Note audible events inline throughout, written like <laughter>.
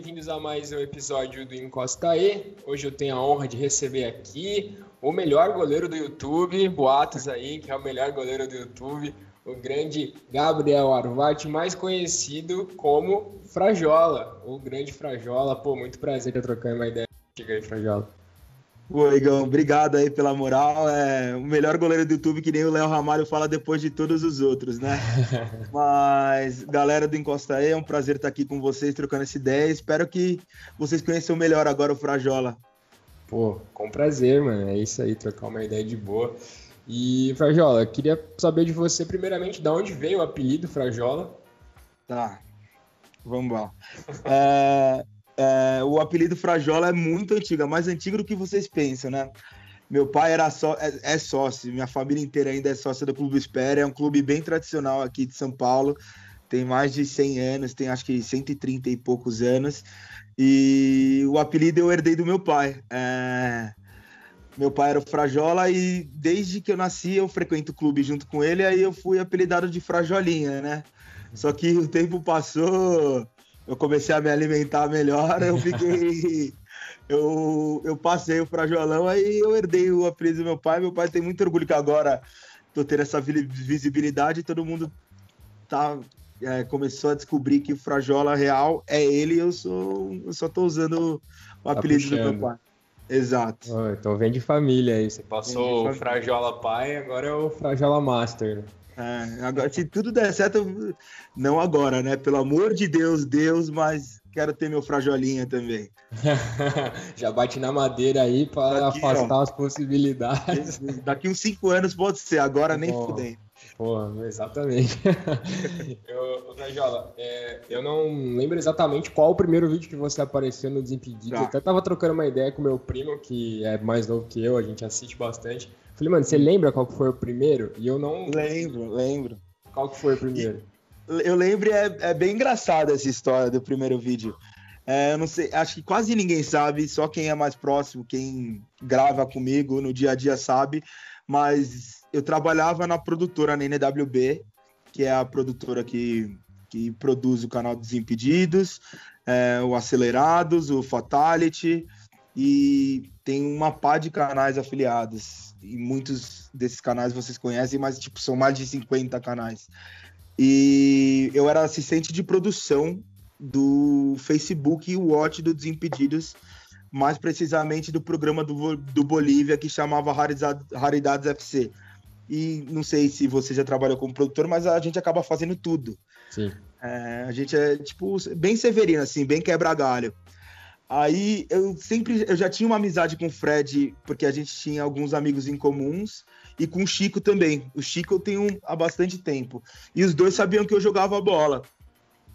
bem-vindos a mais um episódio do Encosta E. Hoje eu tenho a honra de receber aqui o melhor goleiro do YouTube, boatos aí, que é o melhor goleiro do YouTube, o grande Gabriel Arvati, mais conhecido como Frajola, o grande Frajola. Pô, muito prazer de trocar uma ideia. Chega aí, Frajola. Pô, Igão, obrigado aí pela moral. É o melhor goleiro do YouTube, que nem o Léo Ramalho fala depois de todos os outros, né? <laughs> Mas, galera do Encosta aí, é um prazer estar aqui com vocês, trocando essa ideia. Espero que vocês conheçam melhor agora o Frajola. Pô, com prazer, mano. É isso aí, trocar uma ideia de boa. E, Frajola, queria saber de você, primeiramente, de onde veio o apelido Frajola? Tá, vamos lá. <laughs> É, é, o apelido Frajola é muito antigo, é mais antigo do que vocês pensam, né? Meu pai era só, é, é, sócio, minha família inteira ainda é sócia do Clube Espera, é um clube bem tradicional aqui de São Paulo, tem mais de 100 anos, tem acho que 130 e poucos anos, e o apelido eu herdei do meu pai. É... Meu pai era o Frajola e desde que eu nasci eu frequento o clube junto com ele, aí eu fui apelidado de Frajolinha, né? Só que o tempo passou, eu comecei a me alimentar melhor, eu fiquei. <laughs> eu, eu passei o frajolão, aí eu herdei o apelido do meu pai. Meu pai tem muito orgulho que agora tô tendo essa visibilidade e todo mundo tá, é, começou a descobrir que o Frajola real é ele e eu, sou, eu só tô usando o tá apelido do meu pai. Exato. Oh, então vem de família aí. Você passou o Frajola pai, agora é o Frajola Master. É, agora, se tudo der certo, não agora, né? Pelo amor de Deus, Deus, mas quero ter meu frajolinha também. <laughs> Já bate na madeira aí para afastar ó, as possibilidades. Daqui uns cinco anos pode ser, agora nem Bom, fudendo. Porra, exatamente. <laughs> eu, Frajola, é, eu não lembro exatamente qual o primeiro vídeo que você apareceu no Desimpedido. Tá. Eu até tava trocando uma ideia com meu primo, que é mais novo que eu, a gente assiste bastante. Falei, mano, você lembra qual que foi o primeiro? E eu não. Lembro, lembro. Qual que foi o primeiro? Eu lembro, é, é bem engraçada essa história do primeiro vídeo. É, eu não sei, acho que quase ninguém sabe, só quem é mais próximo, quem grava comigo no dia a dia sabe, mas eu trabalhava na produtora, na NWB, que é a produtora que, que produz o canal Desimpedidos, é, o Acelerados, o Fatality, e tem uma pá de canais afiliados e muitos desses canais vocês conhecem, mas tipo, são mais de 50 canais. E eu era assistente de produção do Facebook Watch do Desimpedidos, mais precisamente do programa do, do Bolívia que chamava Raridades, Raridades FC. E não sei se você já trabalhou como produtor, mas a gente acaba fazendo tudo. Sim. É, a gente é, tipo, bem severino, assim, bem quebra-galho. Aí eu sempre eu já tinha uma amizade com o Fred, porque a gente tinha alguns amigos em comuns, e com o Chico também. O Chico eu tenho há bastante tempo. E os dois sabiam que eu jogava bola.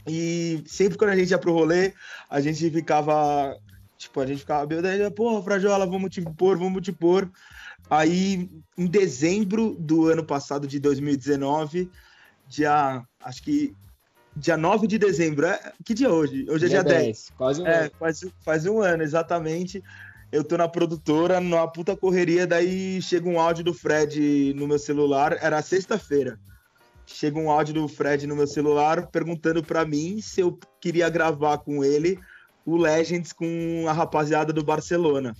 E sempre quando a gente ia pro rolê, a gente ficava. Tipo, a gente ficava, meu Deus, porra, Frajola, vamos te pôr, vamos te pôr. Aí, em dezembro do ano passado, de 2019, dia. Acho que dia 9 de dezembro. É, que dia é hoje? Hoje é dia, dia 10. 10. Quase um é, ano. Faz, faz um ano, exatamente. Eu tô na produtora, numa puta correria, daí chega um áudio do Fred no meu celular, era sexta-feira. Chega um áudio do Fred no meu celular perguntando para mim se eu queria gravar com ele o Legends com a rapaziada do Barcelona.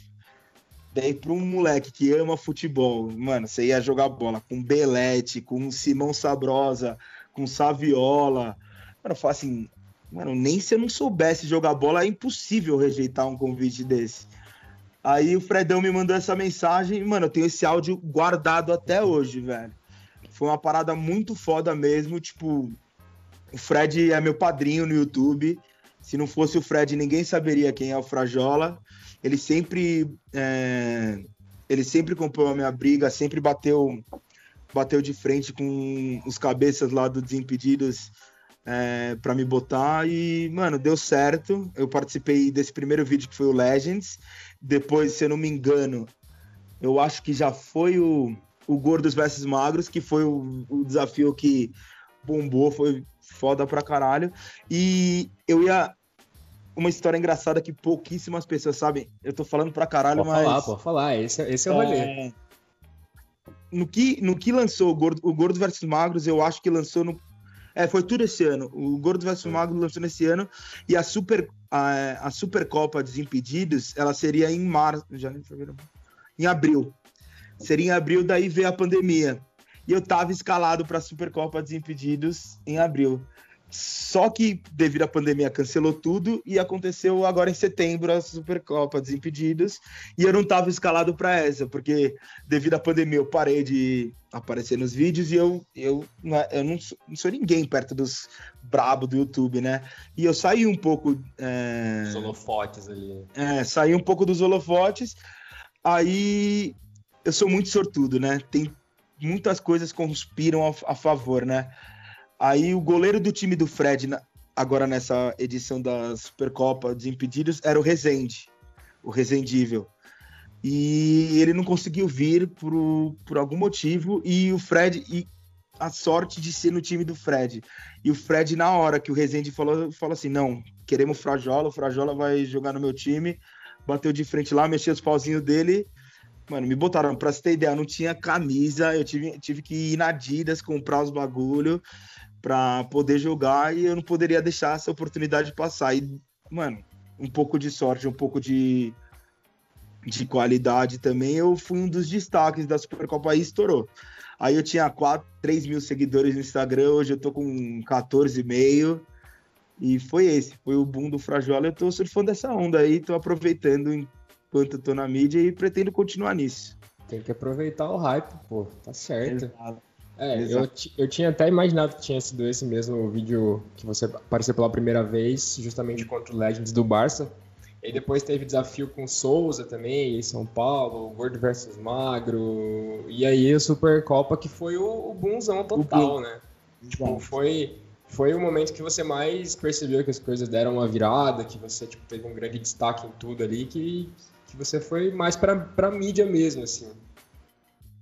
Daí para um moleque que ama futebol, mano, você ia jogar bola com Belete, com Simão Sabrosa, com Saviola, Mano, eu falo assim, mano, nem se eu não soubesse jogar bola, é impossível rejeitar um convite desse. Aí o Fredão me mandou essa mensagem, mano, eu tenho esse áudio guardado até hoje, velho. Foi uma parada muito foda mesmo, tipo, o Fred é meu padrinho no YouTube. Se não fosse o Fred, ninguém saberia quem é o Frajola. Ele sempre, é... ele sempre comprou a minha briga, sempre bateu, bateu de frente com os cabeças lá do Desimpedidos é, para me botar e, mano, deu certo. Eu participei desse primeiro vídeo que foi o Legends. Depois, se eu não me engano, eu acho que já foi o, o Gordos versus Magros, que foi o, o desafio que bombou, foi foda pra caralho. E eu ia. Uma história engraçada que pouquíssimas pessoas sabem. Eu tô falando pra caralho, pode mas. Falar, pode falar, esse, esse é o rolê. É... No que, no que lançou o Gordo, o Gordo versus Magros, eu acho que lançou no É, foi tudo esse ano. O Gordo vs Magro lançou nesse ano e a Super a, a Supercopa Desimpedidos, ela seria em março, já nem em abril. Seria em abril, daí veio a pandemia. E eu tava escalado para a Supercopa Desimpedidos em abril. Só que, devido à pandemia, cancelou tudo e aconteceu agora em setembro a Supercopa Desimpedidos. E eu não estava escalado para essa, porque devido à pandemia eu parei de aparecer nos vídeos e eu, eu, eu não, sou, não sou ninguém perto dos brabo do YouTube, né? E eu saí um pouco. É... Os holofotes ali. É, saí um pouco dos holofotes. Aí eu sou muito sortudo, né? Tem muitas coisas conspiram a, a favor, né? Aí o goleiro do time do Fred, agora nessa edição da Supercopa Desimpedidos, era o Rezende, o Rezendível. E ele não conseguiu vir por, por algum motivo, e o Fred, e a sorte de ser no time do Fred. E o Fred, na hora que o Rezende falou, falou assim: não, queremos Frajola, o Frajola vai jogar no meu time. Bateu de frente lá, mexeu os pauzinhos dele. Mano, me botaram, pra você ter ideia, não tinha camisa, eu tive, tive que ir na Adidas comprar os bagulho para poder jogar e eu não poderia deixar essa oportunidade passar. E, mano, um pouco de sorte, um pouco de, de qualidade também. Eu fui um dos destaques da Supercopa e estourou. Aí eu tinha 4, 3 mil seguidores no Instagram, hoje eu tô com 14,5. E foi esse, foi o boom do Frajola. Eu tô surfando essa onda aí, tô aproveitando enquanto tô na mídia e pretendo continuar nisso. Tem que aproveitar o hype, pô, tá certo. Exato. É, eu, eu tinha até imaginado que tinha sido esse mesmo vídeo que você apareceu pela primeira vez, justamente contra o Legends do Barça. E depois teve desafio com Souza também, em São Paulo, Gordo versus Magro. E aí a Supercopa que foi o, o boomzão total, né? Tipo, foi, foi o momento que você mais percebeu que as coisas deram uma virada, que você tipo, teve um grande destaque em tudo ali, que, que você foi mais pra, pra mídia mesmo, assim.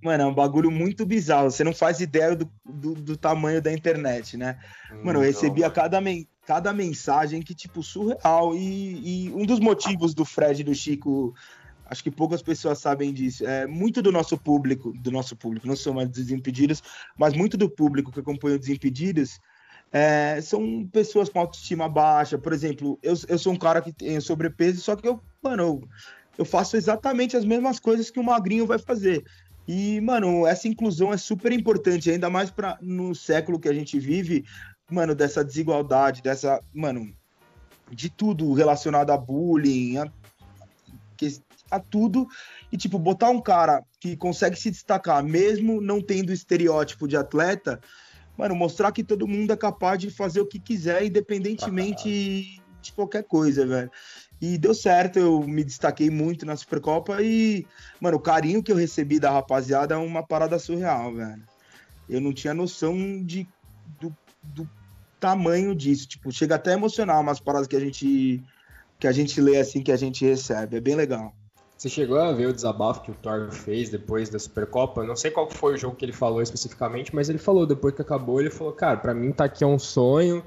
Mano, é um bagulho muito bizarro. Você não faz ideia do, do, do tamanho da internet, né? Mano, eu recebia cada, men cada mensagem que, tipo, surreal. E, e, um dos motivos do Fred e do Chico, acho que poucas pessoas sabem disso, é muito do nosso público, do nosso público, não sou mais dos Desimpedidos, mas muito do público que acompanha os Desimpedidos é, são pessoas com autoestima baixa. Por exemplo, eu, eu sou um cara que tem sobrepeso, só que eu, mano, eu, eu faço exatamente as mesmas coisas que o magrinho vai fazer. E, mano, essa inclusão é super importante, ainda mais para no século que a gente vive, mano, dessa desigualdade, dessa, mano, de tudo relacionado a bullying, a, a tudo. E, tipo, botar um cara que consegue se destacar, mesmo não tendo estereótipo de atleta, mano, mostrar que todo mundo é capaz de fazer o que quiser, independentemente de qualquer coisa, velho. E deu certo, eu me destaquei muito na Supercopa e, mano, o carinho que eu recebi da rapaziada é uma parada surreal, velho. Eu não tinha noção de, do, do tamanho disso. Tipo, chega até a emocionar umas paradas que a gente que a gente lê assim, que a gente recebe. É bem legal. Você chegou a ver o desabafo que o Thor fez depois da Supercopa? Não sei qual foi o jogo que ele falou especificamente, mas ele falou depois que acabou, ele falou, cara, para mim tá aqui é um sonho,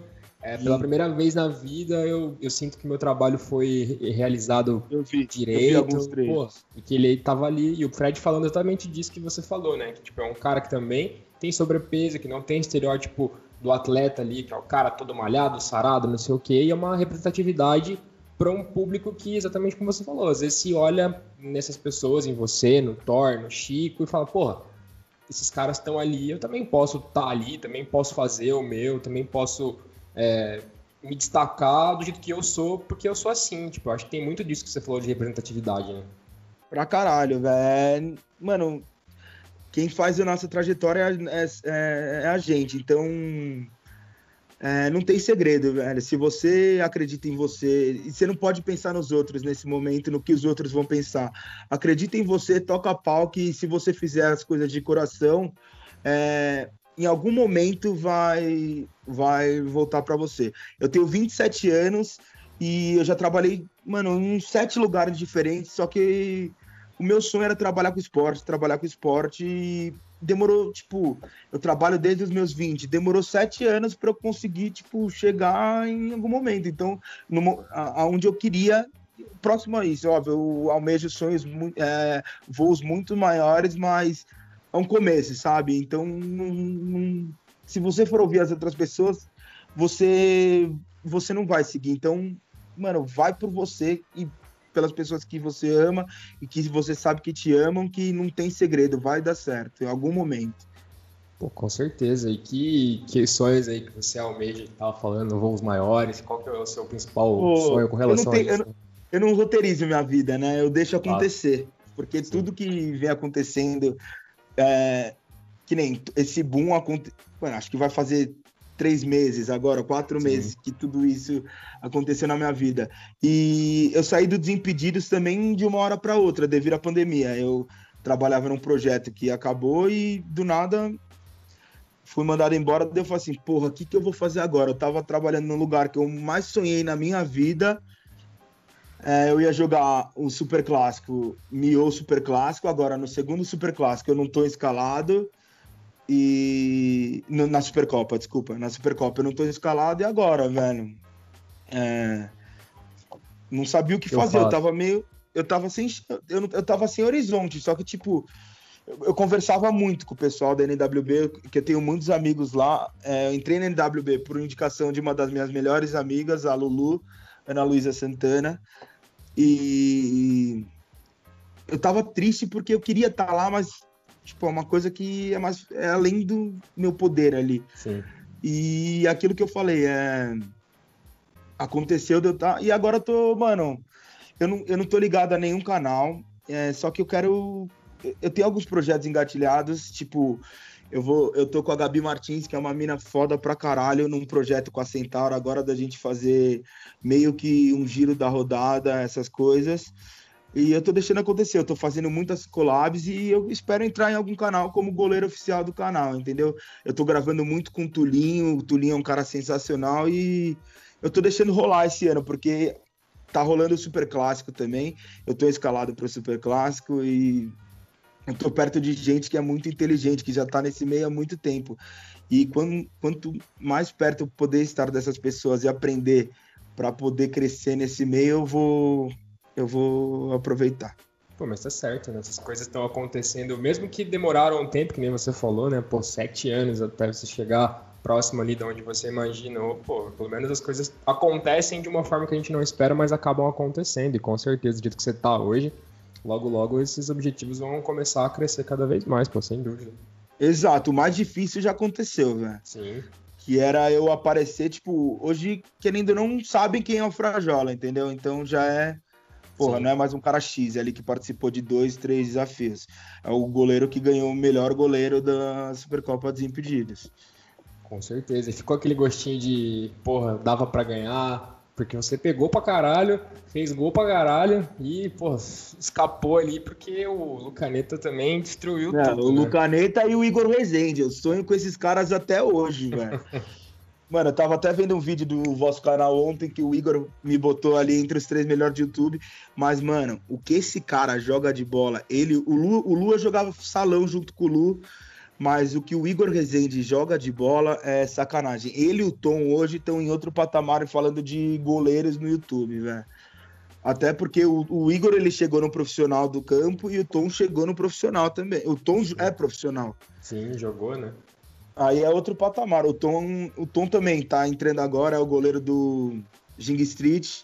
é, pela primeira vez na vida, eu, eu sinto que meu trabalho foi realizado eu vi, direito. Eu vi pô, e que ele tava ali, e o Fred falando exatamente disso que você falou, né? Que tipo, é um cara que também tem sobrepeso, que não tem estereótipo do atleta ali, que é o cara todo malhado, sarado, não sei o quê, e é uma representatividade para um público que, exatamente como você falou, às vezes se olha nessas pessoas, em você, no Thor, no Chico, e fala, porra, esses caras estão ali, eu também posso estar tá ali, também posso fazer o meu, também posso é, me destacar do jeito que eu sou, porque eu sou assim. Tipo, acho que tem muito disso que você falou de representatividade, né? Pra caralho, velho. Mano, quem faz a nossa trajetória é, é, é a gente. Então, é, não tem segredo, velho. Se você acredita em você, e você não pode pensar nos outros nesse momento, no que os outros vão pensar. Acredita em você, toca pau, que se você fizer as coisas de coração, é, em algum momento vai vai voltar para você. Eu tenho 27 anos e eu já trabalhei, mano, em sete lugares diferentes, só que o meu sonho era trabalhar com esporte, trabalhar com esporte e demorou, tipo, eu trabalho desde os meus 20, demorou sete anos para eu conseguir, tipo, chegar em algum momento. Então, no, aonde eu queria, próximo a isso, óbvio, eu almejo sonhos, é, voos muito maiores, mas é um começo, sabe? Então, não, não, se você for ouvir as outras pessoas, você você não vai seguir. Então, mano, vai por você e pelas pessoas que você ama e que você sabe que te amam, que não tem segredo, vai dar certo em algum momento. Pô, com certeza. E que, que sonhos aí que você almeja, que tava falando, voos maiores, qual que é o seu principal Pô, sonho com relação tenho, a isso? Eu não, eu não roteirizo minha vida, né? Eu deixo acontecer. Porque Sim. tudo que vem acontecendo, é, que nem esse boom aconteceu. Acho que vai fazer três meses agora, quatro Sim. meses que tudo isso aconteceu na minha vida. E eu saí do Desimpedidos também de uma hora para outra, devido à pandemia. Eu trabalhava num projeto que acabou e do nada fui mandado embora. Daí eu falei assim: porra, o que, que eu vou fazer agora? Eu tava trabalhando no lugar que eu mais sonhei na minha vida. É, eu ia jogar o Super Clássico, Mio Super Clássico. Agora, no segundo Super Clássico, eu não tô escalado e na Supercopa, desculpa, na Supercopa eu não tô escalado e agora, velho, é... não sabia o que fazer, eu, eu tava meio, eu tava sem, eu, não, eu tava sem horizonte, só que tipo, eu, eu, conversava muito com o pessoal da NWB, que eu tenho muitos amigos lá, é, eu entrei na NWB por indicação de uma das minhas melhores amigas, a Lulu, Ana Luísa Santana, e eu tava triste porque eu queria estar tá lá, mas Tipo, é uma coisa que é mais é além do meu poder ali. Sim. E aquilo que eu falei, é aconteceu de eu tá e agora eu tô, mano, eu não, eu não tô ligado a nenhum canal, é, só que eu quero eu tenho alguns projetos engatilhados, tipo, eu vou, eu tô com a Gabi Martins, que é uma mina foda pra caralho, num projeto com a Centauro, agora da gente fazer meio que um giro da rodada, essas coisas. E eu tô deixando acontecer, eu tô fazendo muitas collabs e eu espero entrar em algum canal como goleiro oficial do canal, entendeu? Eu tô gravando muito com o Tulinho, o Tulinho é um cara sensacional e eu tô deixando rolar esse ano, porque tá rolando o Super Clássico também. Eu tô escalado pro Super Clássico e eu tô perto de gente que é muito inteligente, que já tá nesse meio há muito tempo. E quando, quanto mais perto eu poder estar dessas pessoas e aprender para poder crescer nesse meio, eu vou eu vou aproveitar. Pô, mas tá certo, né? Essas coisas estão acontecendo, mesmo que demoraram um tempo, que nem você falou, né? Pô, sete anos até você chegar próximo ali de onde você imaginou. Pô, pelo menos as coisas acontecem de uma forma que a gente não espera, mas acabam acontecendo. E com certeza, do jeito que você tá hoje, logo, logo esses objetivos vão começar a crescer cada vez mais, pô, sem dúvida. Exato, o mais difícil já aconteceu, velho. Sim. Que era eu aparecer, tipo, hoje, querendo não sabem quem é o Frajola, entendeu? Então já é Porra, Sim. não é mais um cara X ali que participou de dois, três desafios. É o goleiro que ganhou o melhor goleiro da Supercopa Desimpedidos. Com certeza. E ficou aquele gostinho de, porra, dava para ganhar, porque você pegou pra caralho, fez gol pra caralho e, porra, escapou ali porque o Lucaneta também destruiu é, tudo. O né? Lucaneta e o Igor Rezende. Eu sonho com esses caras até hoje, velho. <laughs> Mano, eu tava até vendo um vídeo do vosso canal ontem que o Igor me botou ali entre os três melhores de YouTube. Mas, mano, o que esse cara joga de bola, ele, o, Lu, o Lua jogava salão junto com o Lu, mas o que o Igor Rezende joga de bola é sacanagem. Ele e o Tom hoje estão em outro patamar falando de goleiros no YouTube, velho. Até porque o, o, Igor ele chegou no profissional do campo e o Tom chegou no profissional também. O Tom é profissional. Sim, jogou, né? Aí é outro patamar. O Tom, o Tom também tá entrando agora, é o goleiro do Jing Street.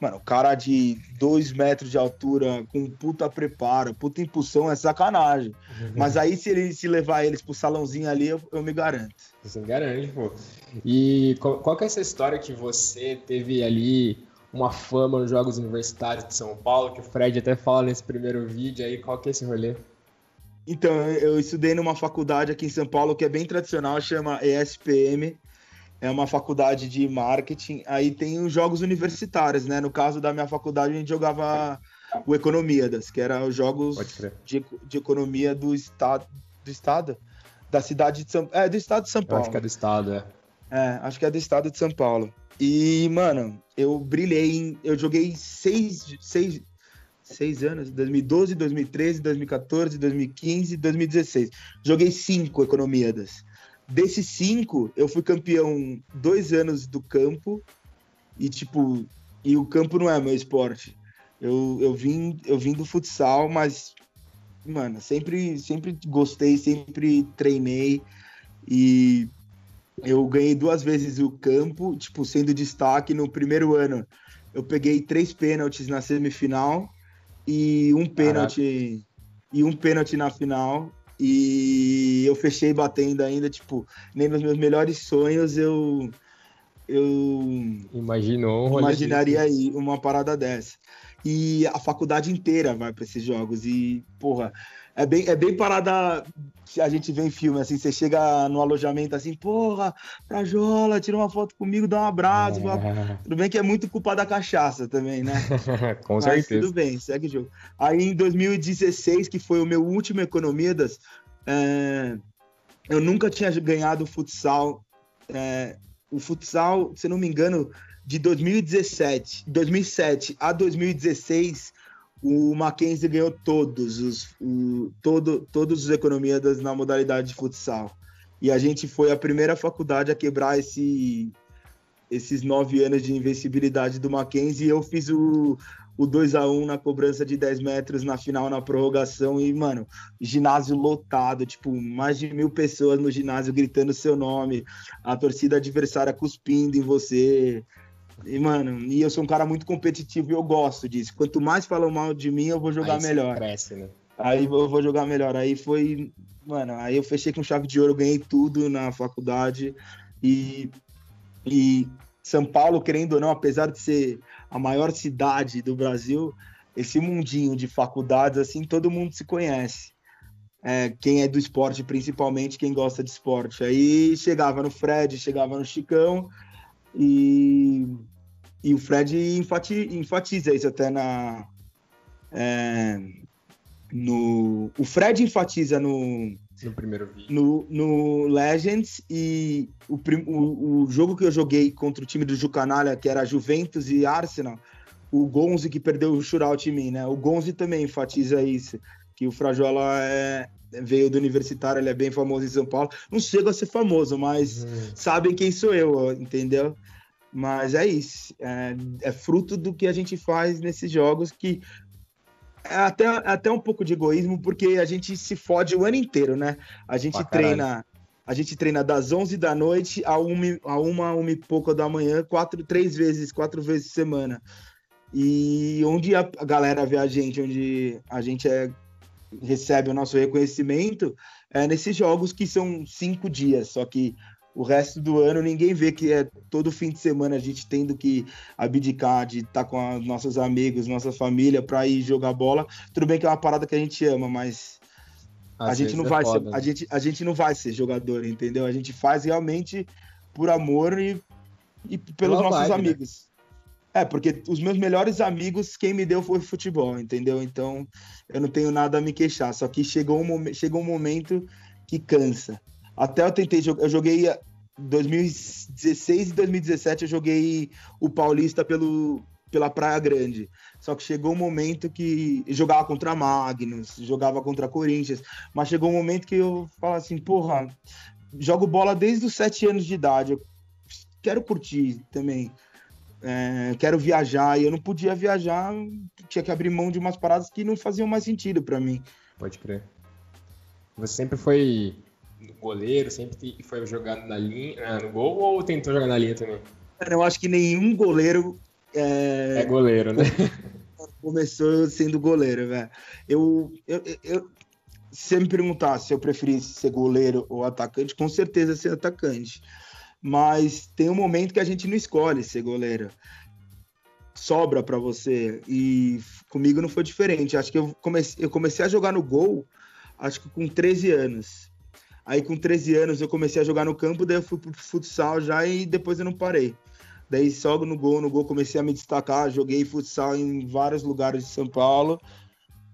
Mano, o cara de 2 metros de altura, com puta preparo, puta impulsão, é sacanagem. Uhum. Mas aí, se ele se levar eles pro salãozinho ali, eu, eu me garanto. Você me garante, pô. E qual, qual que é essa história que você teve ali uma fama nos Jogos Universitários de São Paulo, que o Fred até fala nesse primeiro vídeo aí, qual que é esse rolê? Então, eu estudei numa faculdade aqui em São Paulo que é bem tradicional, chama ESPM. É uma faculdade de marketing. Aí tem os jogos universitários, né? No caso da minha faculdade, a gente jogava o Economiadas, que era os jogos de, de, economia do estado, do estado, da cidade de São, é do estado de São Paulo. Eu acho que é do estado, é. É, acho que é do estado de São Paulo. E, mano, eu brilhei em, eu joguei seis, seis, seis anos, 2012, 2013, 2014, 2015, 2016. Joguei cinco economiadas. Desses cinco, eu fui campeão dois anos do campo e tipo, e o campo não é meu esporte. Eu, eu vim eu vim do futsal, mas mano, sempre sempre gostei, sempre treinei e eu ganhei duas vezes o campo, tipo, sendo destaque no primeiro ano. Eu peguei três pênaltis na semifinal e um pênalti e um pênalti na final. E eu fechei batendo ainda, tipo, nem nos meus melhores sonhos eu eu Imaginou um imaginaria aí uma parada dessa. E a faculdade inteira vai para esses jogos e, porra, é bem, é bem parada que a gente vê em filme, assim, você chega no alojamento assim, porra, Prajola, tira uma foto comigo, dá um abraço. É. Tudo bem que é muito culpa da cachaça também, né? <laughs> Com Mas certeza. tudo bem, segue o jogo. Aí em 2016, que foi o meu último Economidas, é... eu nunca tinha ganhado futsal. É... O futsal, se não me engano, de 2017, 2007 a 2016 o Mackenzie ganhou todos os, o, todo, todos os economias na modalidade de futsal. E a gente foi a primeira faculdade a quebrar esse, esses nove anos de invencibilidade do Mackenzie. E eu fiz o, o 2 a 1 na cobrança de 10 metros na final, na prorrogação. E, mano, ginásio lotado, tipo, mais de mil pessoas no ginásio gritando seu nome, a torcida adversária cuspindo em você. E, mano, e eu sou um cara muito competitivo e eu gosto disso. Quanto mais falam mal de mim, eu vou jogar aí melhor. Cresce, né? Aí eu vou jogar melhor. Aí foi. Mano, aí eu fechei com chave de ouro, ganhei tudo na faculdade. E, e São Paulo, querendo ou não, apesar de ser a maior cidade do Brasil, esse mundinho de faculdades, assim, todo mundo se conhece. É, quem é do esporte, principalmente quem gosta de esporte. Aí chegava no Fred, chegava no Chicão, e, e o Fred enfati, enfatiza isso até na. É, no, o Fred enfatiza no, no primeiro vídeo. No, no Legends e o, o, o, jogo que eu joguei contra o time do Jucanalha, que era Juventus e Arsenal, o Gonzi que perdeu o shootout em mim, né? O Gonzi também enfatiza isso, que o Frajola é, veio do universitário, ele é bem famoso em São Paulo. Não chega a ser famoso, mas hum. sabem quem sou eu, entendeu? Mas é isso. É, é, fruto do que a gente faz nesses jogos que até, até um pouco de egoísmo, porque a gente se fode o ano inteiro, né? A gente treina. A gente treina das 11 da noite a uma, a uma, uma e pouco da manhã, quatro, três vezes, quatro vezes por semana. E onde a galera vê a gente, onde a gente é recebe o nosso reconhecimento é nesses jogos que são cinco dias, só que o resto do ano ninguém vê que é todo fim de semana a gente tendo que abdicar de estar tá com nossos amigos, nossa família para ir jogar bola. Tudo bem que é uma parada que a gente ama, mas Às a gente não é vai foda, ser, né? a gente a gente não vai ser jogador, entendeu? A gente faz realmente por amor e, e pelos nossos vibe, né? amigos. Né? É, porque os meus melhores amigos, quem me deu foi futebol, entendeu? Então, eu não tenho nada a me queixar. Só que chegou um, chegou um momento que cansa. Até eu tentei, eu joguei 2016 e 2017, eu joguei o Paulista pelo, pela Praia Grande. Só que chegou um momento que jogava contra Magnus, jogava contra Corinthians, mas chegou um momento que eu falo assim, porra, jogo bola desde os sete anos de idade, eu quero curtir também é, quero viajar, e eu não podia viajar, tinha que abrir mão de umas paradas que não faziam mais sentido para mim. Pode crer. Você sempre foi goleiro, sempre foi jogando na linha, ah, no gol, ou tentou jogar na linha também? Eu acho que nenhum goleiro é, é goleiro, né? <laughs> Começou sendo goleiro, velho. Eu, eu, eu, se me perguntar se eu preferisse ser goleiro ou atacante, com certeza ser atacante mas tem um momento que a gente não escolhe ser goleiro. Sobra para você. E comigo não foi diferente. Acho que eu comecei, eu comecei a jogar no gol, acho que com 13 anos. Aí com 13 anos eu comecei a jogar no campo, daí eu fui pro futsal já e depois eu não parei. Daí só no gol, no gol comecei a me destacar, joguei futsal em vários lugares de São Paulo.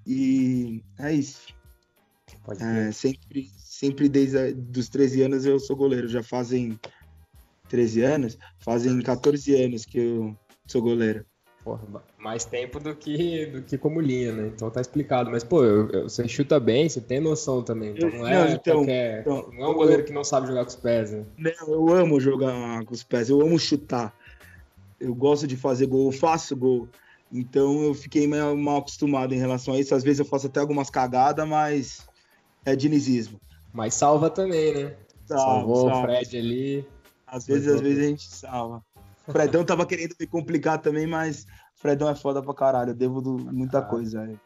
E é isso. É, sempre, sempre desde os 13 anos eu sou goleiro. Já fazem 13 anos, fazem 14 anos que eu sou goleiro. Porra, mais tempo do que, do que como linha, né? Então tá explicado. Mas, pô, eu, eu, você chuta bem, você tem noção também. Então não é, não, então, qualquer, então, não é um goleiro eu, que não sabe jogar com os pés, né? Não, eu amo jogar com os pés, eu amo chutar. Eu gosto de fazer gol, eu faço gol. Então eu fiquei mal, mal acostumado em relação a isso. Às vezes eu faço até algumas cagadas, mas é dinizismo. Mas salva também, né? Salva, Salvou salva. o Fred ali. Às vezes, às vezes a gente salva. O Fredão tava querendo me complicar também, mas Fredão é foda pra caralho. Eu devo do, muita ah. coisa. Aí.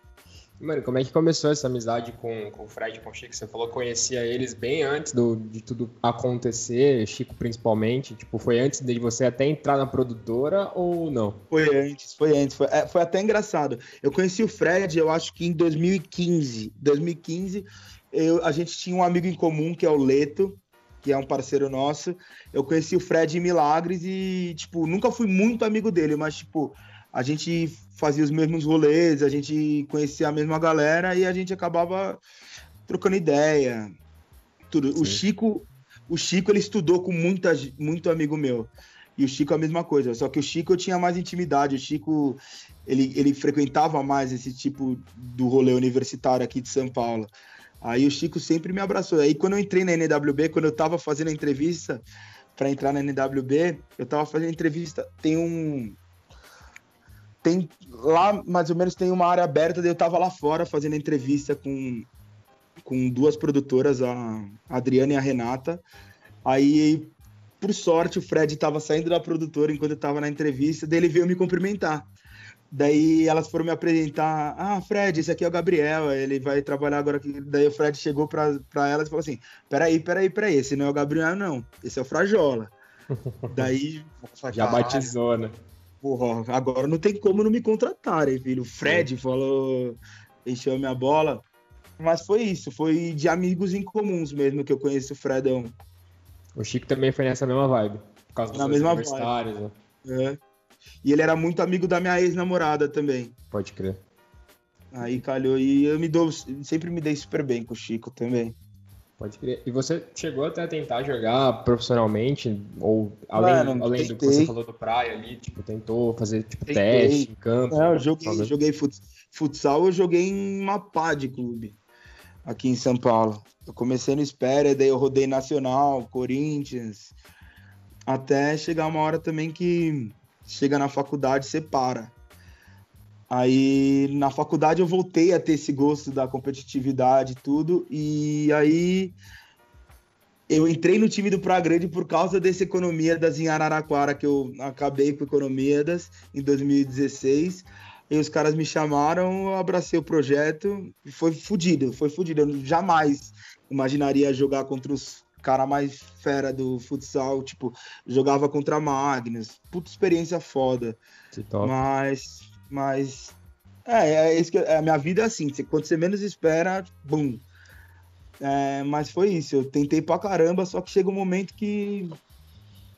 Mano, como é que começou essa amizade com, com o Fred e com o Chico? Você falou que conhecia eles bem antes do, de tudo acontecer, Chico principalmente. Tipo, foi antes de você até entrar na produtora ou não? Foi antes, foi antes. Foi, é, foi até engraçado. Eu conheci o Fred, eu acho que em 2015. 2015, eu, a gente tinha um amigo em comum que é o Leto, que é um parceiro nosso. Eu conheci o Fred em Milagres e, tipo, nunca fui muito amigo dele, mas, tipo, a gente fazia os mesmos rolês, a gente conhecia a mesma galera e a gente acabava trocando ideia. Tudo. O Chico, o Chico ele estudou com muita, muito amigo meu. E o Chico é a mesma coisa, só que o Chico eu tinha mais intimidade, o Chico ele, ele frequentava mais esse tipo do rolê universitário aqui de São Paulo. Aí o Chico sempre me abraçou. Aí quando eu entrei na NWB, quando eu tava fazendo a entrevista para entrar na NWB, eu tava fazendo entrevista, tem um tem lá mais ou menos tem uma área aberta, daí eu tava lá fora fazendo entrevista com, com duas produtoras, a Adriana e a Renata. Aí, por sorte, o Fred tava saindo da produtora enquanto eu tava na entrevista, daí ele veio me cumprimentar. Daí elas foram me apresentar. Ah, Fred, esse aqui é o Gabriel, ele vai trabalhar agora aqui. Daí o Fred chegou pra, pra elas e falou assim: Peraí, peraí, peraí, esse não é o Gabriel, não. Esse é o Frajola. <laughs> Daí. Já batizou, né? porra, agora não tem como não me contratarem, filho. O Fred falou, encheu a minha bola. Mas foi isso, foi de amigos em comuns mesmo que eu conheço o Fredão. O Chico também foi nessa mesma vibe. Por causa dos Na mesma vibe. Né? É. E ele era muito amigo da minha ex-namorada também. Pode crer. Aí calhou. E eu me dou, sempre me dei super bem com o Chico também. Pode crer. E você chegou até a tentar jogar profissionalmente? Ou além, Mano, além do que você falou do praia ali, tipo, tentou fazer tipo, teste em campo? Não, eu joguei, joguei futsal, eu joguei em uma pá de clube aqui em São Paulo. Eu comecei no Espera, daí eu rodei Nacional, Corinthians, até chegar uma hora também que chega na faculdade, você para. Aí na faculdade eu voltei a ter esse gosto da competitividade e tudo, e aí eu entrei no time do Pra Grande por causa desse Economia das em Araraquara, que eu acabei com Economia das em 2016. E os caras me chamaram, eu abracei o projeto e foi fudido, foi fudido. Eu jamais imaginaria jogar contra os cara mais fera do futsal, tipo, jogava contra Magnus. Puta experiência foda. Mas mas é, é isso que é, a minha vida é assim, quando você menos espera, bum. É, mas foi isso, eu tentei pra caramba, só que chega um momento que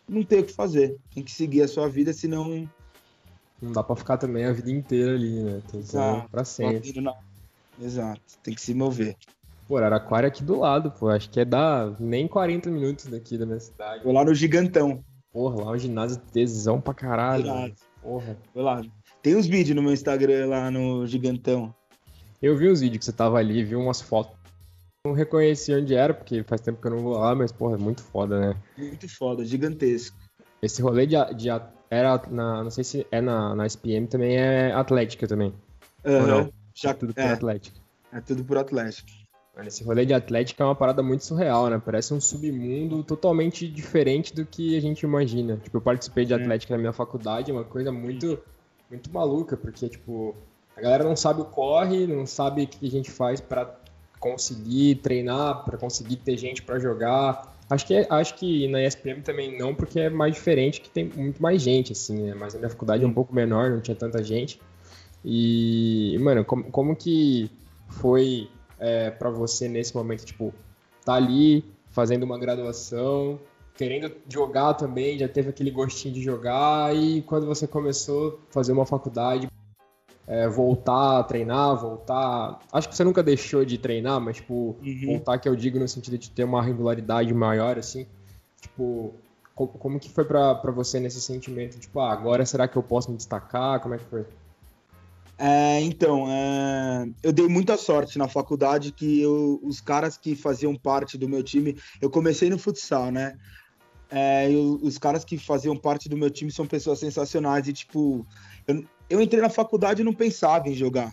não tem o que fazer. Tem que seguir a sua vida, senão. Não dá pra ficar também a vida inteira ali, né? Tem que Exato, pra sempre. Exato, tem que se mover. Pô, Araquara é aqui do lado, pô. Acho que é dar nem 40 minutos daqui da minha cidade. Vou lá no Gigantão. Porra, lá o ginásio tesão pra caralho. Porra. Vou lá. Tem uns vídeos no meu Instagram lá no Gigantão. Eu vi os vídeos que você tava ali, vi umas fotos. Não reconheci onde era, porque faz tempo que eu não vou lá, mas, porra, é muito foda, né? Muito foda, gigantesco. Esse rolê de, de era na, não sei se é na, na SPM também é Atlética também. Uhum. não? Já, é tudo por é, Atlética. É tudo por Atlético. Esse rolê de Atlética é uma parada muito surreal, né? Parece um submundo totalmente diferente do que a gente imagina. Tipo, eu participei de Atlética na minha faculdade, é uma coisa muito muito maluca, porque, tipo, a galera não sabe o corre, não sabe o que a gente faz para conseguir treinar, para conseguir ter gente para jogar. Acho que, acho que na ESPM também não, porque é mais diferente, que tem muito mais gente, assim, né? Mas a minha faculdade é um pouco menor, não tinha tanta gente. E, mano, como, como que foi é, para você nesse momento, tipo, tá ali fazendo uma graduação, querendo jogar também, já teve aquele gostinho de jogar e quando você começou a fazer uma faculdade, é, voltar a treinar, voltar. Acho que você nunca deixou de treinar, mas tipo, uhum. voltar que eu digo no sentido de ter uma regularidade maior, assim. Tipo, como, como que foi para você nesse sentimento? Tipo, ah, agora será que eu posso me destacar? Como é que foi? É, então, é, eu dei muita sorte na faculdade que eu, os caras que faziam parte do meu time, eu comecei no futsal, né? É, eu, os caras que faziam parte do meu time são pessoas sensacionais e, tipo, eu, eu entrei na faculdade e não pensava em jogar.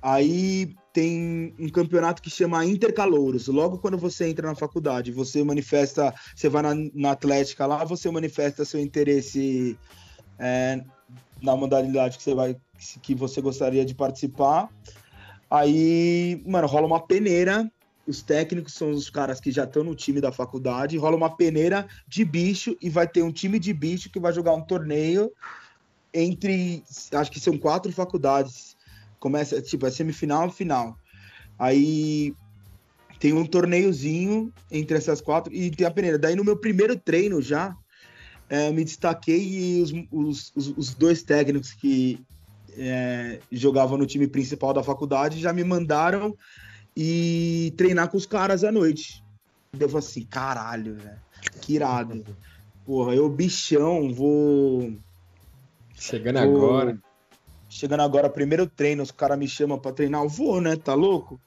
Aí tem um campeonato que chama Intercalouros. Logo quando você entra na faculdade, você manifesta, você vai na, na Atlética lá, você manifesta seu interesse é, na modalidade que você vai, que você gostaria de participar. Aí, mano, rola uma peneira. Os técnicos são os caras que já estão no time da faculdade. Rola uma peneira de bicho e vai ter um time de bicho que vai jogar um torneio entre, acho que são quatro faculdades começa, tipo, é semifinal final. Aí tem um torneiozinho entre essas quatro e tem a peneira. Daí no meu primeiro treino já, é, me destaquei e os, os, os, os dois técnicos que é, jogavam no time principal da faculdade já me mandaram e treinar com os caras à noite. Eu falei assim, caralho, velho, que irado. Porra, eu bichão, vou... Chegando vou... agora chegando agora, primeiro treino, os caras me chamam pra treinar, eu vou, né? Tá louco?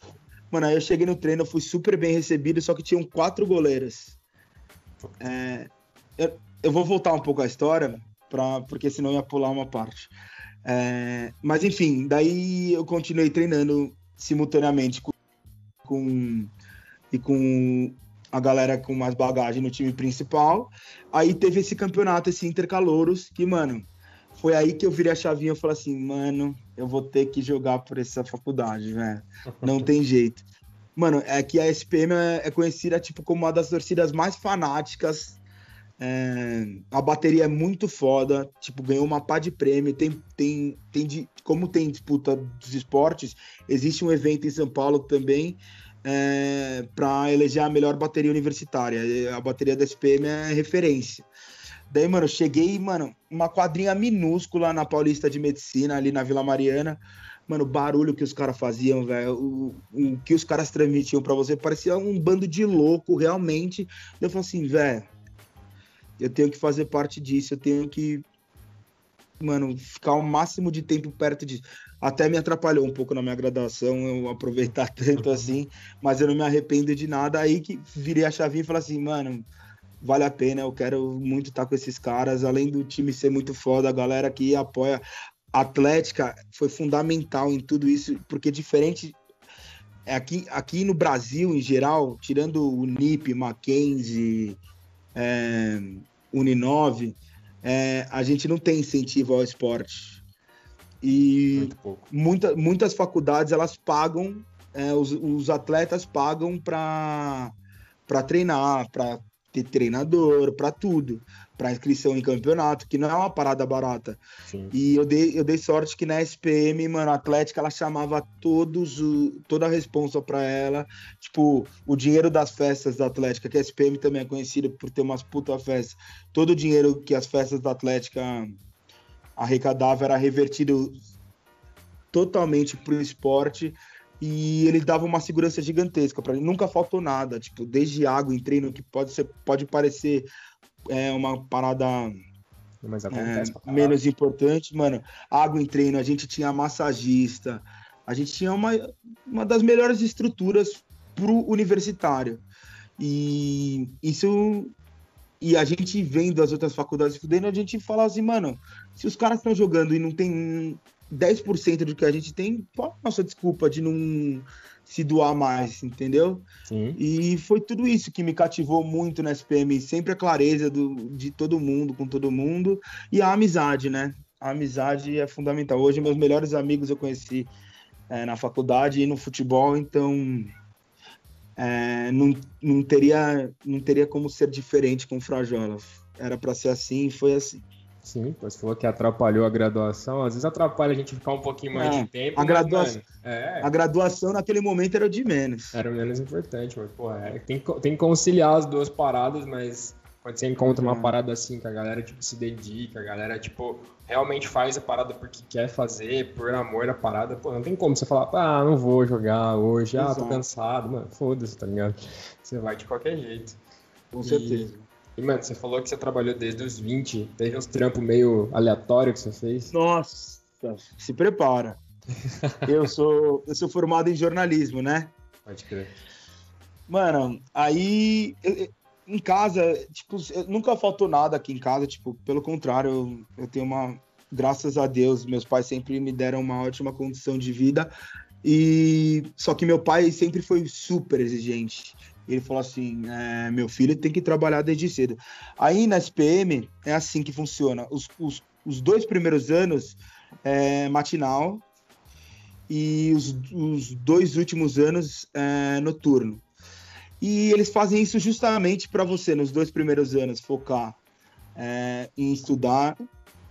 Mano, aí eu cheguei no treino, fui super bem recebido, só que tinham quatro goleiras. É, eu, eu, vou voltar um pouco a história, pra, porque senão ia pular uma parte. É, mas enfim, daí eu continuei treinando simultaneamente com, com e com a galera com mais bagagem no time principal. Aí teve esse campeonato, esse Intercalouros, que, mano, foi aí que eu virei a chavinha e falei assim, mano, eu vou ter que jogar por essa faculdade, velho. Não tem <laughs> jeito. Mano, é que a SPM é, é conhecida tipo como uma das torcidas mais fanáticas. É, a bateria é muito foda, tipo, ganhou uma pá de prêmio. Tem, tem, tem de, como tem disputa dos esportes, existe um evento em São Paulo também é, para eleger a melhor bateria universitária. A bateria da SPM é referência. Daí, mano, cheguei, mano, uma quadrinha minúscula na Paulista de Medicina, ali na Vila Mariana. Mano, o barulho que os caras faziam, velho, o, o, que os caras transmitiam para você, parecia um bando de louco, realmente. Eu falei assim, velho, eu tenho que fazer parte disso, eu tenho que, mano, ficar o máximo de tempo perto disso. Até me atrapalhou um pouco na minha graduação, eu aproveitar <laughs> tanto assim, mas eu não me arrependo de nada. Aí que virei a chavinha e falei assim, mano, vale a pena. Eu quero muito estar com esses caras, além do time ser muito foda, a galera que apoia. A Atlética foi fundamental em tudo isso, porque diferente aqui, aqui no Brasil, em geral, tirando o NIP, Mackenzie, é, Uninove, é, a gente não tem incentivo ao esporte. E muita, muitas faculdades elas pagam, é, os, os atletas pagam para treinar, para ter treinador, para tudo, para inscrição em campeonato, que não é uma parada barata. Sim. E eu dei, eu dei sorte que na SPM, mano, a Atlética, ela chamava todos o, toda a responsa para ela, tipo, o dinheiro das festas da Atlética, que a SPM também é conhecida por ter umas puta festas, todo o dinheiro que as festas da Atlética arrecadava era revertido totalmente pro esporte e ele dava uma segurança gigantesca para ele. Nunca faltou nada, tipo, desde água em treino, que pode, ser, pode parecer é, uma parada é, menos importante, mano. Água em treino, a gente tinha massagista, a gente tinha uma, uma das melhores estruturas pro universitário. E isso. E a gente vendo as outras faculdades fudendo, a gente fala assim, mano, se os caras estão jogando e não tem 10% do que a gente tem, qual a nossa desculpa de não se doar mais, entendeu? Sim. E foi tudo isso que me cativou muito na SPM, sempre a clareza do, de todo mundo, com todo mundo, e a amizade, né? A amizade é fundamental. Hoje, meus melhores amigos eu conheci é, na faculdade e no futebol, então é, não, não, teria, não teria como ser diferente com o Frajola. Era para ser assim e foi assim. Sim, você falou que atrapalhou a graduação. Às vezes atrapalha a gente ficar um pouquinho mais é, de tempo. A, graduação, é. a graduação naquele momento era de menos. Era menos importante, mas pô, é, tem, tem que conciliar as duas paradas, mas quando você encontra uma é. parada assim, que a galera tipo, se dedica, a galera tipo, realmente faz a parada porque quer fazer, por amor à parada, pô, não tem como você falar, ah, não vou jogar hoje, Exato. ah, tô cansado, mano, foda-se, tá ligado? Você vai de qualquer jeito. Com certeza. E, mano, você falou que você trabalhou desde os 20. Teve uns trampos meio aleatórios que você fez? Nossa, se prepara. <laughs> eu, sou, eu sou formado em jornalismo, né? Pode crer. Mano, aí em casa, tipo, nunca faltou nada aqui em casa, tipo, pelo contrário, eu, eu tenho uma. Graças a Deus, meus pais sempre me deram uma ótima condição de vida. E só que meu pai sempre foi super exigente. Ele falou assim: é, meu filho tem que trabalhar desde cedo. Aí na SPM é assim que funciona. Os, os, os dois primeiros anos é matinal e os, os dois últimos anos é noturno. E eles fazem isso justamente para você, nos dois primeiros anos, focar é, em estudar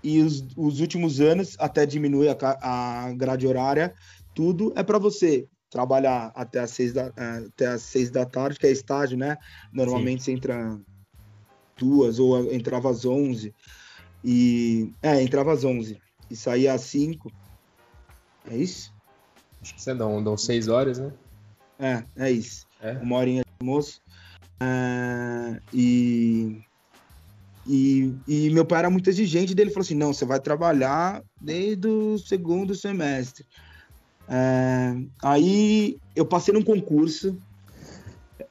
e os, os, últimos anos, até diminuir a, a grade horária, tudo é para você trabalhar até as, seis da, é, até as seis da tarde, que é estágio, né? Normalmente Sim. você entra duas ou entrava às onze. E. É, entrava às onze e saía às cinco. É isso? Acho que você dão, dão seis horas, né? É, é isso. É? Uma horinha de almoço. É, e, e, e, meu pai era muito exigente dele falou assim: não, você vai trabalhar desde o segundo semestre. É, aí eu passei num concurso.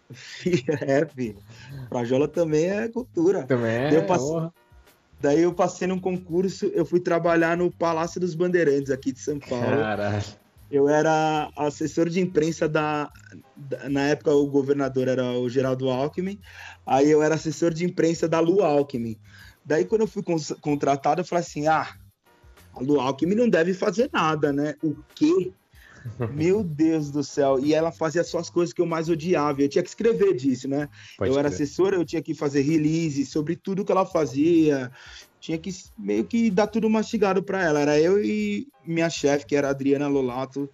<laughs> é, filho. Prajola também é cultura. Também é. Eu passei, daí eu passei num concurso, eu fui trabalhar no Palácio dos Bandeirantes aqui de São Paulo. Caralho. Eu era assessor de imprensa da, da, Na época, o governador era o Geraldo Alckmin. Aí eu era assessor de imprensa da Lu Alckmin. Daí, quando eu fui contratado, eu falei assim: ah, a Lu Alckmin não deve fazer nada, né? O quê? <laughs> Meu Deus do céu. E ela fazia só as coisas que eu mais odiava. Eu tinha que escrever disso, né? Pode eu era assessora, eu tinha que fazer release sobre tudo que ela fazia. Tinha que meio que dar tudo mastigado para ela. Era eu e minha chefe, que era a Adriana Lolato.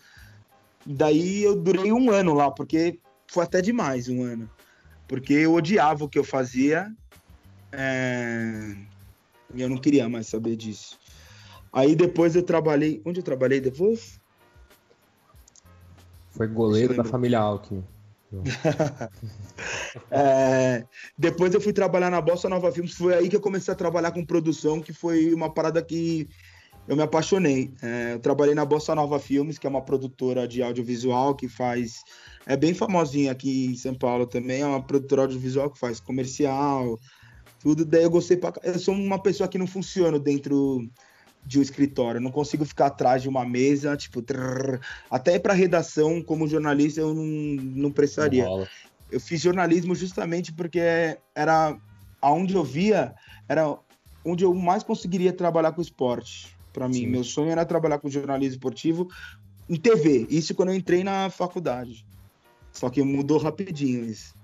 Daí eu durei um ano lá, porque foi até demais um ano. Porque eu odiava o que eu fazia. É... E eu não queria mais saber disso. Aí depois eu trabalhei. Onde eu trabalhei depois? Foi goleiro da família Alckmin. <laughs> é, depois eu fui trabalhar na Bossa Nova Filmes, foi aí que eu comecei a trabalhar com produção, que foi uma parada que eu me apaixonei. É, eu trabalhei na Bossa Nova Filmes, que é uma produtora de audiovisual que faz. É bem famosinha aqui em São Paulo também, é uma produtora audiovisual que faz comercial, tudo. Daí eu gostei pra. Eu sou uma pessoa que não funciona dentro de um escritório. Eu não consigo ficar atrás de uma mesa, tipo, trrr, até para redação, como jornalista, eu não, não precisaria. Não eu fiz jornalismo justamente porque era aonde eu via, era onde eu mais conseguiria trabalhar com esporte. Para mim, Sim. meu sonho era trabalhar com jornalismo esportivo em TV. Isso quando eu entrei na faculdade. Só que mudou rapidinho isso.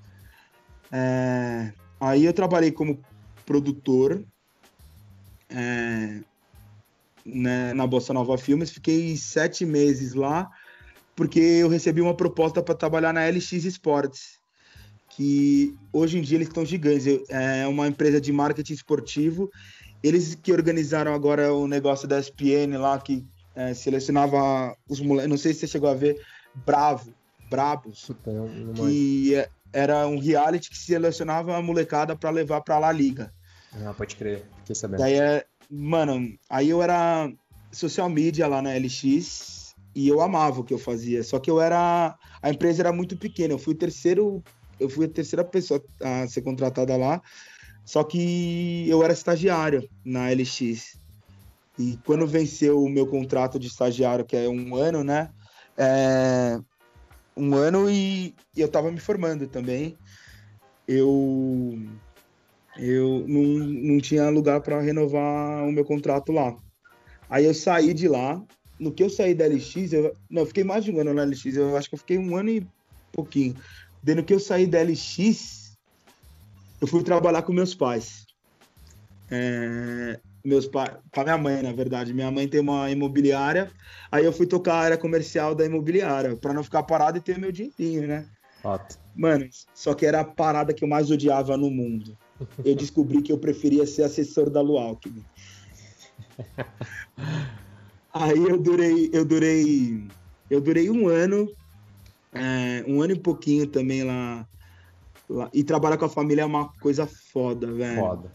É... Aí eu trabalhei como produtor. É né, na Bossa Nova Filmes. Fiquei sete meses lá, porque eu recebi uma proposta para trabalhar na LX Sports, que hoje em dia eles estão gigantes. É uma empresa de marketing esportivo. Eles que organizaram agora o negócio da SPN lá, que é, selecionava os moleques. Não sei se você chegou a ver, Bravo, Brabos, que é, era um reality que selecionava a molecada para levar para La Liga. Ah, pode crer, fiquei sabendo. Daí é, Mano, aí eu era social media lá na LX e eu amava o que eu fazia. Só que eu era. A empresa era muito pequena. Eu fui o terceiro. Eu fui a terceira pessoa a ser contratada lá. Só que eu era estagiário na LX. E quando venceu o meu contrato de estagiário, que é um ano, né? É, um ano e, eu tava me formando também. Eu eu não, não tinha lugar para renovar o meu contrato lá. Aí eu saí de lá. No que eu saí da LX, eu, não, eu fiquei mais de um ano na LX, eu acho que eu fiquei um ano e pouquinho. Daí no que eu saí da LX, eu fui trabalhar com meus pais. É, meus pais, com minha mãe, na verdade. Minha mãe tem uma imobiliária, aí eu fui tocar a área comercial da imobiliária, para não ficar parado e ter meu dinheirinho, né? Fato. Mano, só que era a parada que eu mais odiava no mundo <laughs> eu descobri que eu preferia ser assessor da Lualchemy. Aí eu durei, eu durei, eu durei um ano, é, um ano e pouquinho também lá, lá, E trabalhar com a família é uma coisa foda, velho. Foda.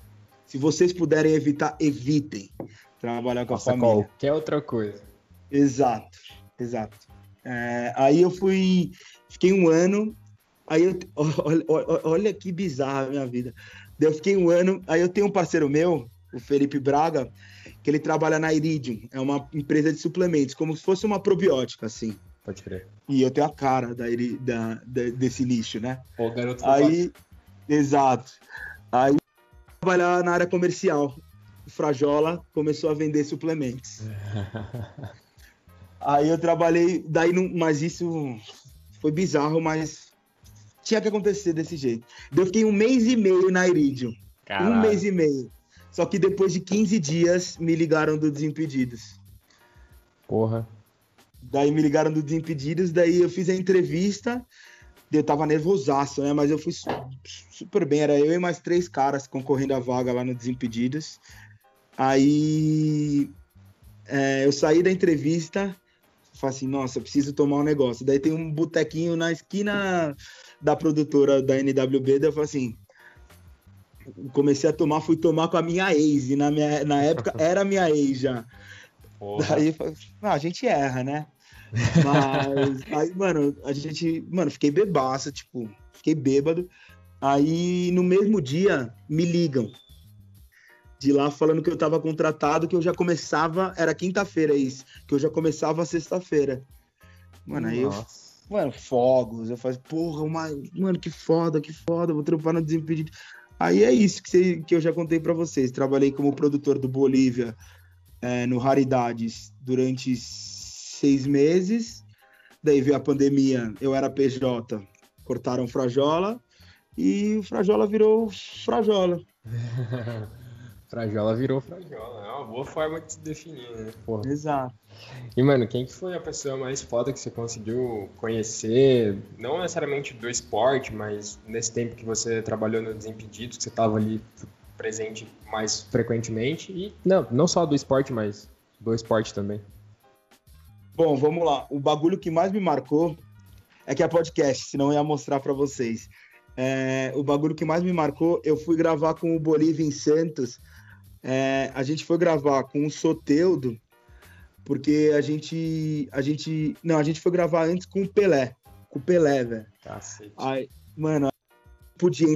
Se vocês puderem evitar, evitem trabalhar com Nossa, a família. Qualquer outra coisa. Exato, exato. É, aí eu fui, fiquei um ano. Aí eu, <laughs> olha, olha, olha que bizarra a minha vida. Eu fiquei um ano. Aí eu tenho um parceiro meu, o Felipe Braga, que ele trabalha na Iridium. É uma empresa de suplementos, como se fosse uma probiótica, assim. Pode crer. E eu tenho a cara da, da, da desse lixo, né? Pô, garoto Aí, exato. Aí trabalhar na área comercial. O Frajola começou a vender suplementos. <laughs> Aí eu trabalhei, daí não, mas isso foi bizarro, mas tinha que acontecer desse jeito. Eu fiquei um mês e meio na Iridium. Caralho. Um mês e meio. Só que depois de 15 dias me ligaram do Desimpedidos. Porra. Daí me ligaram do Desimpedidos, daí eu fiz a entrevista. Eu tava nervosaço, né? Mas eu fui super bem. Era eu e mais três caras concorrendo à vaga lá no Desimpedidos. Aí é, eu saí da entrevista, falei assim, nossa, preciso tomar um negócio. Daí tem um botequinho na esquina da produtora da NWB, daí eu falei assim, comecei a tomar, fui tomar com a minha ex, e na, minha, na época <laughs> era minha ex já. Porra. Daí ah, a gente erra, né? Mas <laughs> aí, mano, a gente, mano, fiquei bebaça, tipo, fiquei bêbado. Aí no mesmo dia me ligam de lá falando que eu tava contratado, que eu já começava, era quinta-feira isso, que eu já começava sexta-feira. Mano, aí Nossa. eu, mano, fogos, eu falei, porra, uma, mano, que foda, que foda, vou trampar no Desimpedido. Aí é isso que, que eu já contei para vocês. Trabalhei como produtor do Bolívia é, no Raridades durante seis meses. Daí veio a pandemia, eu era PJ, cortaram Frajola e o Frajola virou Frajola. <laughs> Frajola virou Frajola. É uma boa forma de se definir, né? Porra. Exato. E, mano, quem que foi a pessoa mais foda que você conseguiu conhecer? Não necessariamente do esporte, mas nesse tempo que você trabalhou no Desimpedidos, que você tava ali presente mais frequentemente. E não, não só do esporte, mas do esporte também. Bom, vamos lá. O bagulho que mais me marcou é que é podcast, senão eu ia mostrar para vocês. É, o bagulho que mais me marcou, eu fui gravar com o Bolívia em Santos é, a gente foi gravar com o Soteudo, porque a gente, a gente, não, a gente foi gravar antes com o Pelé, com o Pelé, velho. Aí, mano, podia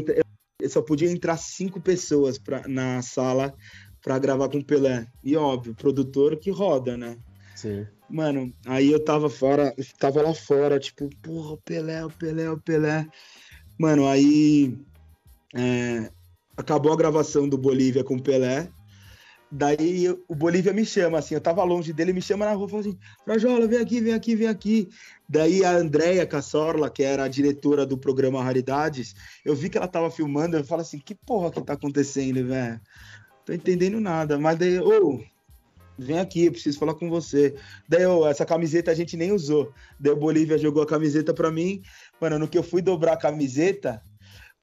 eu só podia entrar cinco pessoas pra, na sala para gravar com o Pelé. E óbvio, produtor que roda, né? Sim. Mano, aí eu tava fora, eu tava lá fora, tipo, porra, o Pelé, o Pelé, o Pelé. Mano, aí é, acabou a gravação do Bolívia com o Pelé. Daí o Bolívia me chama, assim, eu tava longe dele, me chama na rua, falou assim, Frajola, vem aqui, vem aqui, vem aqui. Daí a Andréia Cassorla, que era a diretora do programa Raridades, eu vi que ela tava filmando, eu falo assim, que porra que tá acontecendo, velho? Tô entendendo nada. Mas daí, ô, oh, vem aqui, eu preciso falar com você. Daí, oh, essa camiseta a gente nem usou. Daí o Bolívia jogou a camiseta pra mim. Mano, no que eu fui dobrar a camiseta,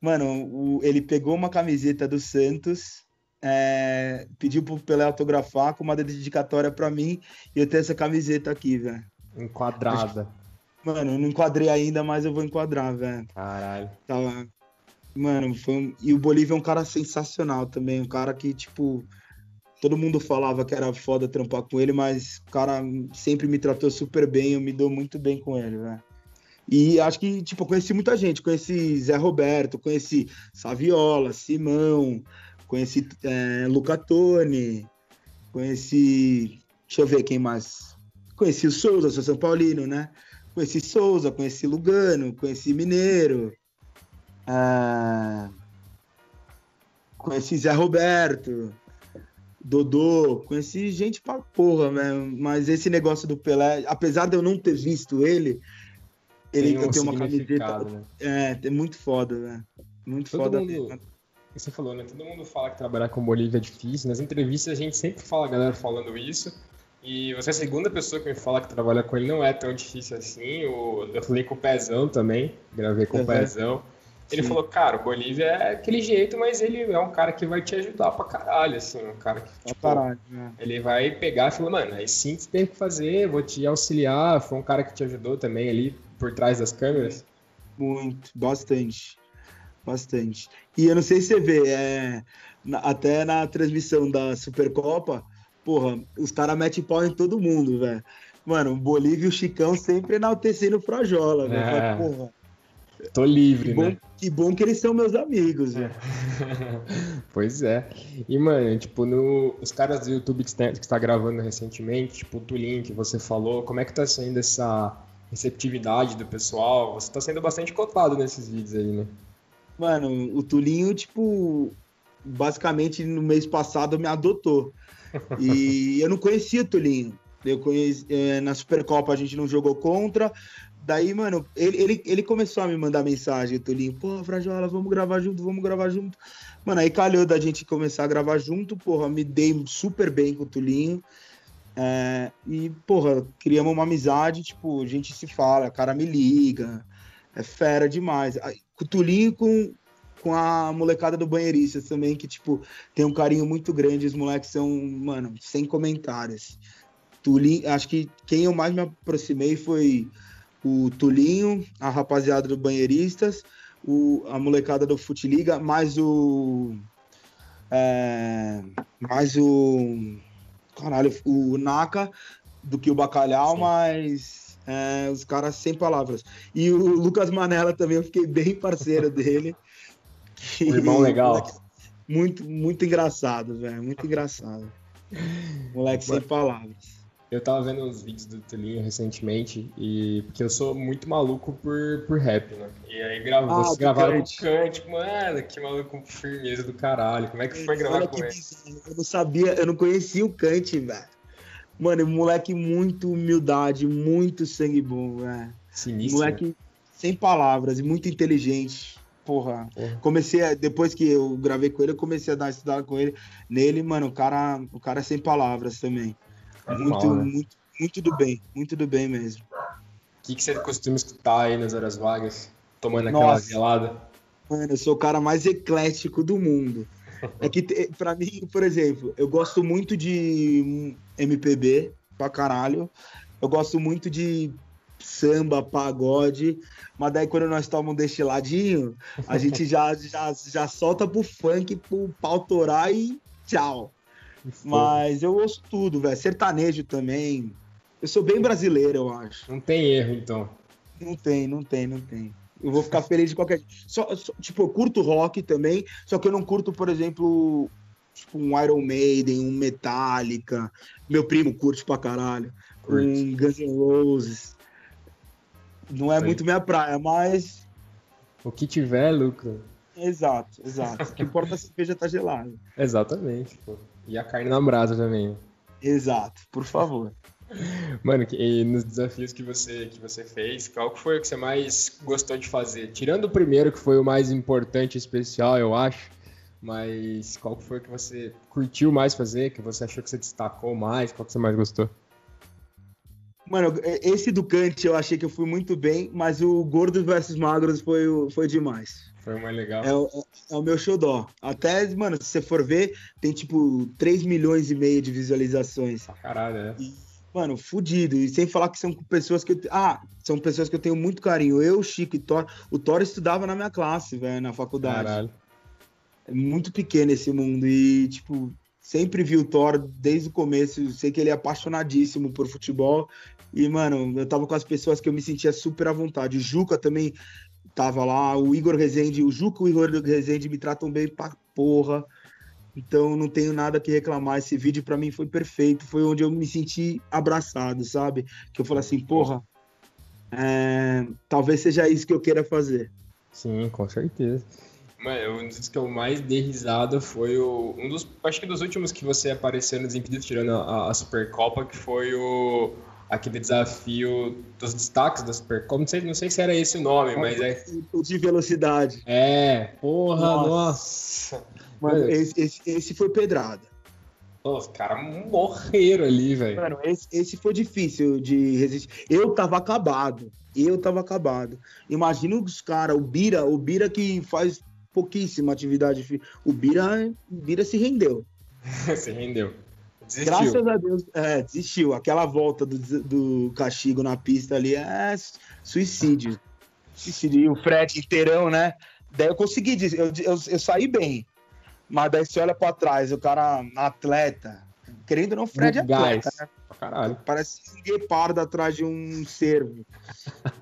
Mano, o, ele pegou uma camiseta do Santos, é, pediu pro Pelé autografar com uma dedicatória para mim e eu tenho essa camiseta aqui, velho. Enquadrada. Mano, eu não enquadrei ainda, mas eu vou enquadrar, velho. Caralho. Tava... Mano, foi um... e o Bolívia é um cara sensacional também, um cara que, tipo, todo mundo falava que era foda trampar com ele, mas o cara sempre me tratou super bem, eu me dou muito bem com ele, velho. E acho que, tipo, conheci muita gente. Conheci Zé Roberto, conheci Saviola, Simão, conheci é, Luca Toni, conheci. Deixa eu ver quem mais. Conheci o Souza, sou São Paulino, né? Conheci Souza, conheci Lugano, conheci Mineiro. Ah, conheci Zé Roberto, Dodô, conheci gente pra porra, né? Mas esse negócio do Pelé, apesar de eu não ter visto ele, ele tem, um tem uma camiseta. Né? É, é muito foda, velho. Muito Todo foda. Mundo, você falou, né? Todo mundo fala que trabalhar com Bolívia é difícil. Nas entrevistas a gente sempre fala a galera falando isso. E você é a segunda pessoa que me fala que trabalhar com ele não é tão difícil assim. Eu falei com o Pezão também, gravei com uhum. o Pezão. Ele Sim. falou, cara, o Bolívia é aquele jeito, mas ele é um cara que vai te ajudar pra caralho, assim, um cara que, tipo, caralho, né? ele vai pegar e falar, mano, aí sim você tem que fazer, vou te auxiliar, foi um cara que te ajudou também ali por trás das câmeras? Muito, bastante, bastante. E eu não sei se você vê, é, até na transmissão da Supercopa, porra, os caras metem pau em todo mundo, velho. Mano, o Bolívia e o Chicão sempre enaltecendo o Frajola, velho. É. Porra, Tô livre, que bom, né? Que bom que eles são meus amigos, velho. <laughs> pois é. E, mano, tipo, no, os caras do YouTube que está, que está gravando recentemente, tipo, o Tulin que você falou, como é que tá sendo essa, receptividade do pessoal. Você tá sendo bastante cotado nesses vídeos aí, né? Mano, o Tulinho, tipo, basicamente no mês passado me adotou. E <laughs> eu não conhecia o Tulinho. Eu conheci, é, na Supercopa a gente não jogou contra. Daí, mano, ele, ele, ele começou a me mandar mensagem, o Tulinho, pô, Frajola, vamos gravar junto, vamos gravar junto. Mano, aí calhou da gente começar a gravar junto, porra, me dei super bem com o Tulinho. É, e, porra, criamos uma amizade, tipo, a gente se fala, o cara me liga, é fera demais. O Tulinho com, com a molecada do Banheiristas também, que, tipo, tem um carinho muito grande, os moleques são, mano, sem comentários. Tulinho, acho que quem eu mais me aproximei foi o Tulinho, a rapaziada do Banheiristas, o, a molecada do Futiliga, mais o. É, mais o. Caralho, o Naka do que o Bacalhau, Sim. mas é, os caras sem palavras. E o Lucas Manela também, eu fiquei bem parceiro dele. <laughs> Um irmão legal. Muito, muito engraçado, velho. Muito engraçado. Moleque sem palavras. Eu tava vendo uns vídeos do Tulinho recentemente, e porque eu sou muito maluco por, por rap, né? E aí gravo, ah, vocês gravaram um cântico, mano, que maluco firmeza do caralho. Como é que foi gravar Olha com ele? Eu não sabia, eu não conhecia o Kant, velho. Mano, moleque muito humildade, muito sangue bom, velho. Sinistro. Moleque sem palavras e muito inteligente. Porra. Porra. Comecei, a, depois que eu gravei com ele, eu comecei a dar estudar com ele. Nele, mano, o cara, o cara é sem palavras também. Muito, mal, né? muito, muito do bem, muito do bem mesmo. O que, que você costuma escutar aí nas horas vagas, tomando Nossa. aquela gelada? Mano, eu sou o cara mais eclético do mundo. É que, pra mim, por exemplo, eu gosto muito de MPB pra caralho. Eu gosto muito de samba, pagode. Mas daí quando nós tomamos um destiladinho, a gente já, já, já solta pro funk, pro pau torar e tchau. Mas eu ouço tudo, velho. Sertanejo também. Eu sou bem brasileiro, eu acho. Não tem erro, então. Não tem, não tem, não tem. Eu vou ficar feliz de qualquer. Só, só, tipo, eu curto rock também, só que eu não curto, por exemplo, tipo, um Iron Maiden, um Metallica. Meu primo curte pra caralho. Curte. Um Guns N' Roses. Não é Sim. muito minha praia, mas. O que tiver, lucro. Exato, exato. O que importa é a cerveja tá gelada. Exatamente, pô. E a carne na brasa também. Exato, por favor. <laughs> Mano, e nos desafios que você, que você fez, qual foi o que você mais gostou de fazer? Tirando o primeiro, que foi o mais importante e especial, eu acho, mas qual foi o que você curtiu mais fazer, que você achou que você destacou mais, qual que você mais gostou? Mano, esse do Kant eu achei que eu fui muito bem, mas o Gordos versus Magros foi, foi demais. Foi o mais legal. É, é, é, o meu xodó. Até, mano, se você for ver, tem tipo 3 milhões e meio de visualizações. caralho, é. E, mano, fudido. E sem falar que são pessoas que eu. Ah, são pessoas que eu tenho muito carinho. Eu, Chico e Thor. O Thor estudava na minha classe, velho, na faculdade. Caralho. É muito pequeno esse mundo. E, tipo, sempre vi o Thor desde o começo. Sei que ele é apaixonadíssimo por futebol. E, mano, eu tava com as pessoas que eu me sentia super à vontade. O Juca também tava lá, o Igor Rezende, o Juca e o Igor Rezende me tratam bem pra porra. Então não tenho nada que reclamar. Esse vídeo para mim foi perfeito. Foi onde eu me senti abraçado, sabe? Que eu falei assim, porra, é... talvez seja isso que eu queira fazer. Sim, com certeza. Mano, um dos que eu mais dei risada foi o. Um dos. Acho que dos últimos que você apareceu no Desimpedidos, tirando a, a Supercopa, que foi o aquele desafio dos destaques da Supercopa. Não sei, não sei se era esse o nome, mas é. De velocidade. É, porra, nossa. nossa. Esse, esse, esse, foi pedrada. Os caras morreram ali, velho. Mano, esse, esse foi difícil de resistir. Eu tava acabado. Eu tava acabado. Imagina os caras, o Bira, o Bira que faz pouquíssima atividade. O Bira, o Bira se rendeu. <laughs> se rendeu. Desistiu. Graças a Deus, é, desistiu. Aquela volta do, do castigo na pista ali é suicídio. Suicídio. E o Fred inteirão, né? Daí eu consegui, eu, eu, eu saí bem. Mas daí você olha pra trás, o cara atleta. Querendo ou não, Fred é atleta, né? Caralho. Parece um guepardo atrás de um cervo.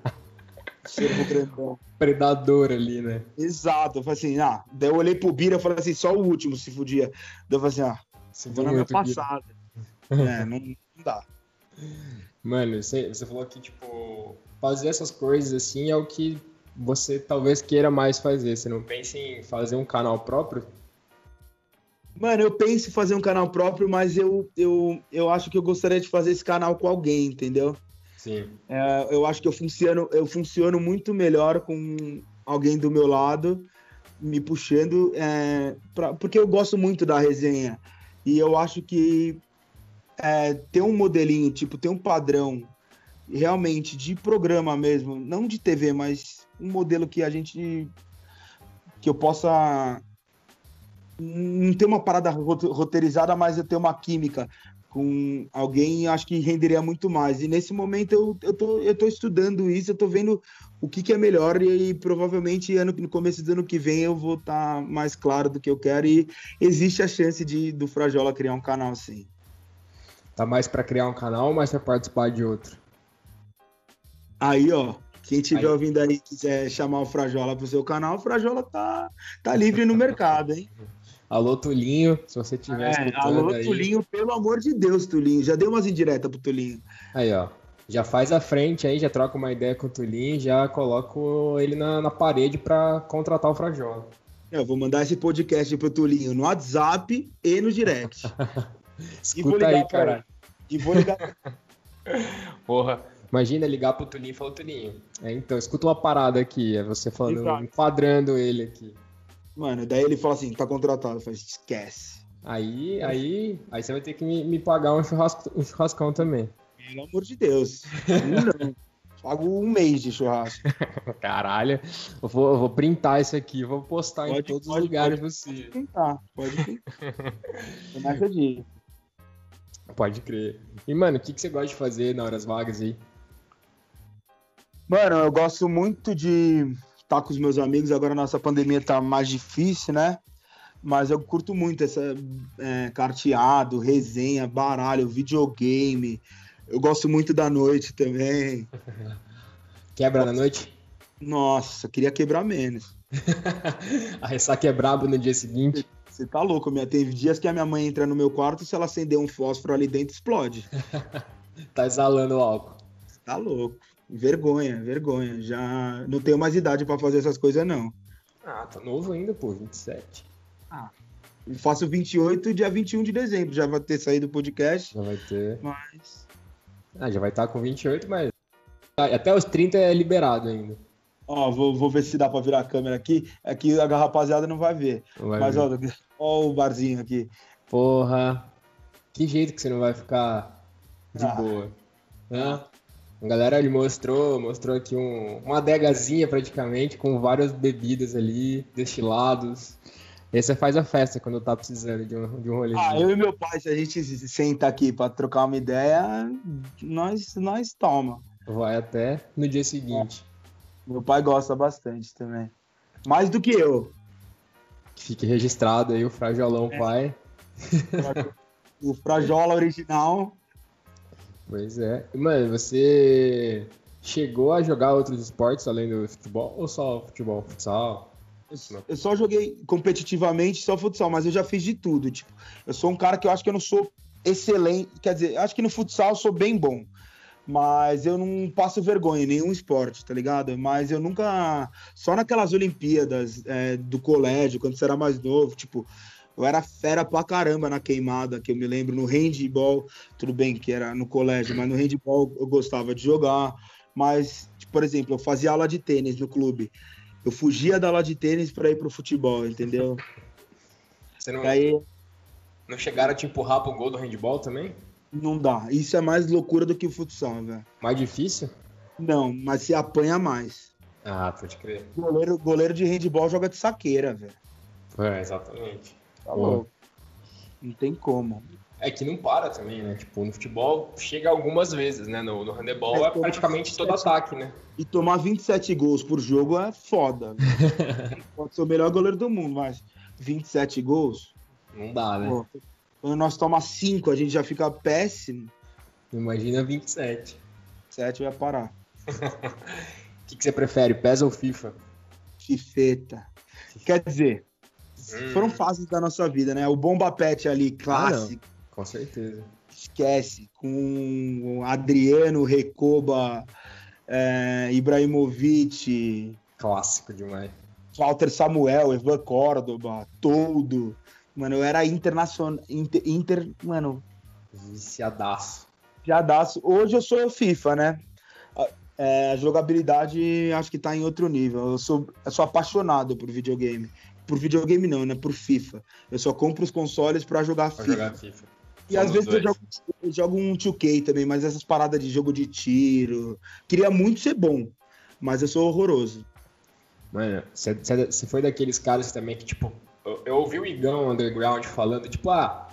<laughs> cervo grandão. Predador ali, né? Exato. Eu falei assim, ah, daí eu olhei pro Bira e falei assim, só o último se fudia. Daí eu falei assim, ah, você na minha passada. é, <laughs> não, não dá. Mano, você, você falou que, tipo, fazer essas coisas assim é o que você talvez queira mais fazer. Você não pensa em fazer um canal próprio? Mano, eu penso em fazer um canal próprio, mas eu, eu, eu acho que eu gostaria de fazer esse canal com alguém, entendeu? Sim. É, eu acho que eu funciono, eu funciono muito melhor com alguém do meu lado, me puxando, é, pra, porque eu gosto muito da resenha. E eu acho que é, ter um modelinho, tipo, ter um padrão realmente de programa mesmo, não de TV, mas um modelo que a gente que eu possa não ter uma parada roteirizada, mas eu ter uma química com alguém, acho que renderia muito mais. E nesse momento eu, eu, tô, eu tô estudando isso, eu tô vendo o que, que é melhor e, e provavelmente ano, no começo do ano que vem eu vou estar tá mais claro do que eu quero e existe a chance de do Frajola criar um canal assim. Tá mais para criar um canal ou mais para participar de outro? Aí, ó, quem estiver ouvindo aí quiser chamar o Frajola pro seu canal, o Frajola tá, tá livre no mercado, hein? <laughs> Alô, Tulinho, se você tiver é, escutando Alô, aí... Tulinho, pelo amor de Deus, Tulinho. Já deu umas indiretas pro Tulinho. Aí, ó. Já faz a frente aí, já troca uma ideia com o Tulinho, já coloco ele na, na parede para contratar o Frajola. Eu vou mandar esse podcast pro Tulinho no WhatsApp e no direct. <laughs> Escuta aí, cara. E vou ligar. <laughs> Porra. Imagina ligar pro Tulinho e falar, Tulinho. É, então, escuta uma parada aqui. É você falando, Exato. enquadrando ele aqui. Mano, daí ele fala assim, tá contratado. Eu falo, esquece. Aí, aí, aí você vai ter que me, me pagar um, churrasco, um churrascão também. Pelo amor de Deus. não. Pago um mês de churrasco. <laughs> Caralho. Eu vou, eu vou printar isso aqui, vou postar pode, em todos pode, os lugares possíveis. Pode printar, pode printar. Começa de Pode crer. E, mano, o que, que você gosta de fazer na horas vagas aí? Mano, eu gosto muito de estar com os meus amigos. Agora a nossa pandemia tá mais difícil, né? Mas eu curto muito essa é, carteado, resenha, baralho, videogame. Eu gosto muito da noite também. <laughs> Quebra na noite? Nossa, queria quebrar menos. <laughs> a ressaca é brabo no dia seguinte. Você tá louco, minha. Tem dias que a minha mãe entra no meu quarto e se ela acender um fósforo ali dentro, explode. <laughs> tá exalando álcool. Tá louco. Vergonha, vergonha. Já não tenho mais idade para fazer essas coisas, não. Ah, tá novo ainda, pô, 27. Ah. Faço 28 dia 21 de dezembro. Já vai ter saído o podcast. Já vai ter. Mas. Ah, já vai estar tá com 28, mas. Até os 30 é liberado ainda. Ó, vou, vou ver se dá pra virar a câmera aqui. Aqui a rapaziada não vai ver. Vai Mas, ver. ó, ó o barzinho aqui. Porra. Que jeito que você não vai ficar de ah. boa. Hã? A galera ele mostrou, mostrou aqui um, uma adegazinha praticamente, com várias bebidas ali, destilados. E aí você faz a festa quando tá precisando de um, de um rolê. Ah, eu e meu pai, se a gente senta aqui pra trocar uma ideia, nós, nós toma. Vai até no dia seguinte. Meu pai gosta bastante também. Mais do que eu. Fique registrado aí o Frajolão é. pai. O Frajola original. Pois é. Mano, você chegou a jogar outros esportes além do futebol ou só futebol, futsal? Eu só joguei competitivamente só futsal, mas eu já fiz de tudo. Tipo, eu sou um cara que eu acho que eu não sou excelente. Quer dizer, acho que no futsal eu sou bem bom mas eu não passo vergonha em nenhum esporte, tá ligado? Mas eu nunca. Só naquelas Olimpíadas é, do colégio, quando você era mais novo, tipo, eu era fera pra caramba na queimada, que eu me lembro no handball, tudo bem que era no colégio, mas no handball eu gostava de jogar. Mas, tipo, por exemplo, eu fazia aula de tênis no clube. Eu fugia da aula de tênis para ir pro futebol, entendeu? Você não, aí... não chegaram a te empurrar pro gol do handball também? Não dá. Isso é mais loucura do que o futsal, velho. Mais difícil? Não, mas se apanha mais. Ah, pode crer. Goleiro, goleiro de handball joga de saqueira, velho. É, exatamente. Tá louco. Não tem como. É que não para também, né? Tipo, no futebol chega algumas vezes, né? No, no handebol é, é praticamente 27, todo ataque, né? E tomar 27 gols por jogo é foda. <laughs> Pode ser o melhor goleiro do mundo, mas 27 gols. Não dá, né? Pô, quando nós tomamos 5, a gente já fica péssimo. Imagina 27. 7 vai parar. O <laughs> que, que, você prefere, PES ou FIFA? Fifeta. Quer dizer, hum. foram fases da nossa vida, né? O Bomba Pet ali, clássico. Ah, Com certeza. Esquece. Com Adriano, Recoba, é, Ibrahimovic. Clássico demais. Walter Samuel, Evan Córdoba, Todo. Mano, eu era internacional. Inter, inter mano. Viciadaço. Viciadaço. Hoje eu sou FIFA, né? É, a jogabilidade acho que tá em outro nível. Eu sou, eu sou apaixonado por videogame. Por videogame não, né? Por FIFA. Eu só compro os consoles para jogar pra FIFA. Jogar FIFA. E às vezes eu jogo, eu jogo, um 2K também, mas essas paradas de jogo de tiro. Queria muito ser bom, mas eu sou horroroso. Mano, você foi daqueles caras também que, tipo, eu, eu ouvi o Igão Underground falando, tipo, ah,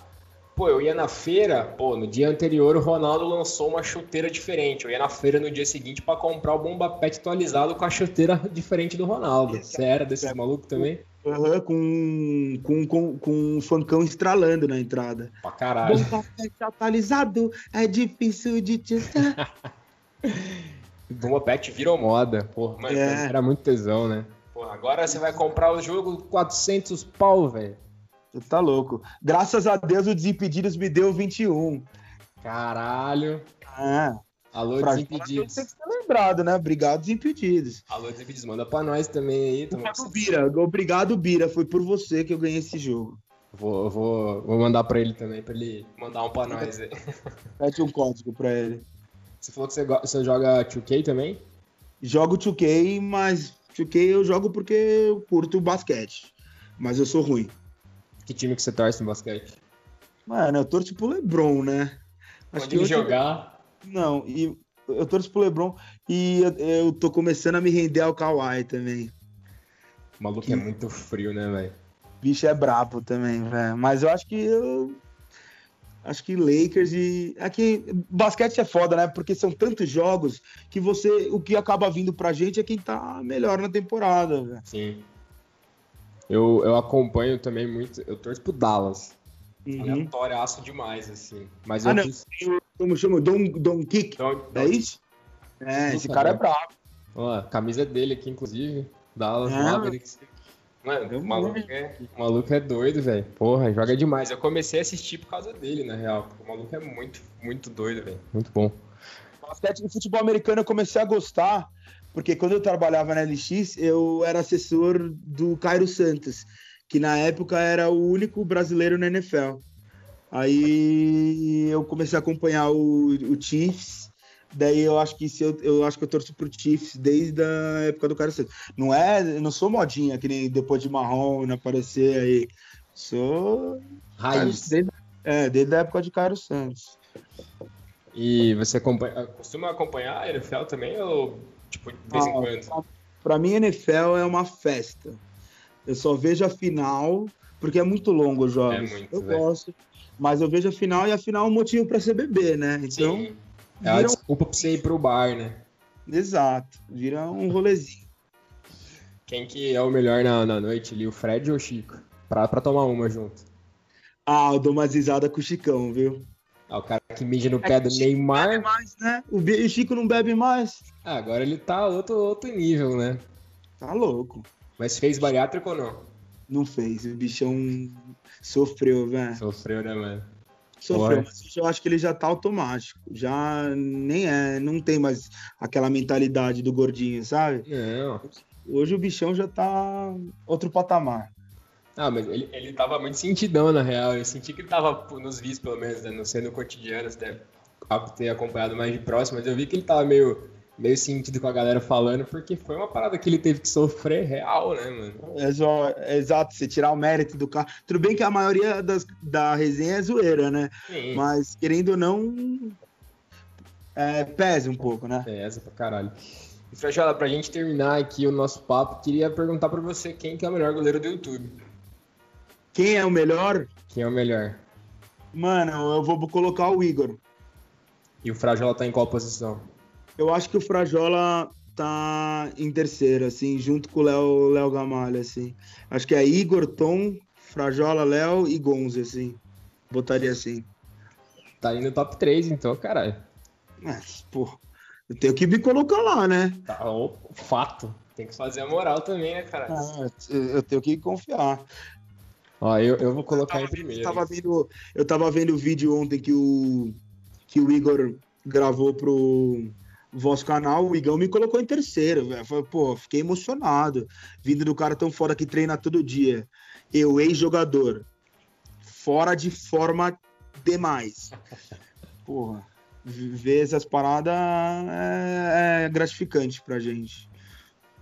pô, eu ia na feira, pô, no dia anterior o Ronaldo lançou uma chuteira diferente. Eu ia na feira no dia seguinte para comprar o Bomba Pet atualizado com a chuteira <laughs> diferente do Ronaldo. Você era desses malucos também? Uhum, com, com, com, com um funkão estralando na entrada. Pra caralho. atualizado, é difícil de te <laughs> Bomba Pet virou moda. Porra, mano, é. era muito tesão, né? Porra, agora você vai comprar o jogo 400 pau, velho. Você tá louco. Graças a Deus o Desimpedidos me deu 21. Caralho. Ah. Alô, Desimpedidos. Tem que ser lembrado, né? Obrigado, Desimpedidos. Alô, Desimpedidos. Manda pra nós também aí. Obrigado, Bira. Obrigado, Bira. Foi por você que eu ganhei esse jogo. Vou, vou, vou mandar pra ele também, pra ele mandar um pra nós aí. <laughs> Mete um código pra ele. Você falou que você, você joga 2K também? Jogo 2K, mas 2K eu jogo porque eu curto basquete. Mas eu sou ruim. Que time que você torce no basquete? Mano, eu torço pro LeBron, né? Acho Onde que jogar? Não, e eu torço pro LeBron e eu, eu tô começando a me render ao Kawhi também. O maluco que... é muito frio, né, velho? Bicho é brabo também, velho. Mas eu acho que eu acho que Lakers e aqui basquete é foda, né? Porque são tantos jogos que você o que acaba vindo pra gente é quem tá melhor na temporada, velho. Sim. Eu, eu acompanho também muito. Eu torço pro Dallas. Uhum. Aleatório demais, assim. Mas ah, eu não. Disse... Como chama? Don, Don Kick. Don. É isso? É, esse cara é brabo. Ó, a camisa dele aqui, inclusive. Dallas é. Mavericks. Mano, o maluco, é, o maluco é doido, velho. Porra, joga demais. Eu comecei a assistir por causa dele, na real. O maluco é muito, muito doido, velho. Muito bom. Basquete de futebol americano eu comecei a gostar porque quando eu trabalhava na LX, eu era assessor do Cairo Santos, que na época era o único brasileiro na NFL. Aí eu comecei a acompanhar o, o Chiefs, daí eu acho que se eu, eu acho que eu torço pro Chiefs desde a época do Santos. Não é, não sou modinha que nem depois de Marrom aparecer aí. Sou raiz. Desde, é, desde a época de Cairo Santos. E você acompanha, costuma acompanhar a NFL também ou Tipo, de vez ah, em quando. Pra mim, NFL é uma festa. Eu só vejo a final, porque é muito longo os jogos. É muito, eu véio. gosto. Mas eu vejo a final e a final é um motivo para ser bebê, né? Então. Sim. É a desculpa um... pra você ir pro bar, né? Exato. Vira um rolezinho. Quem que é o melhor na, na noite ali, o Fred ou o Chico? Pra, pra tomar uma junto. Ah, eu dou uma risada com o Chicão, viu? Ah, o cara que mija no é pé do Neymar. Mais, né? O Chico não bebe mais. Ah, agora ele tá outro, outro nível, né? Tá louco. Mas fez bariátrico ou não? Não fez. O bichão sofreu, velho. Sofreu, né, mano? Sofreu, mas eu acho que ele já tá automático. Já nem é, não tem mais aquela mentalidade do gordinho, sabe? Não. Hoje o bichão já tá outro patamar. Ah, mas ele, ele tava muito sentidão, na real. Eu senti que ele tava nos vídeos, pelo menos, né? não sendo cotidiano, você deve ter acompanhado mais de próximo, mas eu vi que ele tava meio, meio sentido com a galera falando, porque foi uma parada que ele teve que sofrer real, né, mano? É, exato, você tirar o mérito do carro. Tudo bem que a maioria das, da resenha é zoeira, né? Sim. Mas, querendo ou não, é, pesa um pouco, né? Pesa pra caralho. E, Frajola, pra gente terminar aqui o nosso papo, queria perguntar pra você quem que é o melhor goleiro do YouTube. Quem é o melhor? Quem é o melhor? Mano, eu vou colocar o Igor. E o Frajola tá em qual posição? Eu acho que o Frajola tá em terceiro, assim, junto com o Léo, Léo Gamalha, assim. Acho que é Igor, Tom, Frajola, Léo e Gonze, assim. Botaria assim. Tá indo no top 3, então, caralho. Mas, pô, eu tenho que me colocar lá, né? Tá, o fato. Tem que fazer a moral também, né, cara? Ah, eu tenho que confiar. Ó, eu, eu vou colocar eu tava, em primeiro. Eu tava, vendo, eu tava vendo o vídeo ontem que o, que o Igor gravou pro vosso canal, o Igão me colocou em terceiro, velho. Pô, fiquei emocionado. Vindo do cara tão fora que treina todo dia. Eu, ex-jogador. Fora de forma demais. Porra, ver essas paradas é, é gratificante pra gente.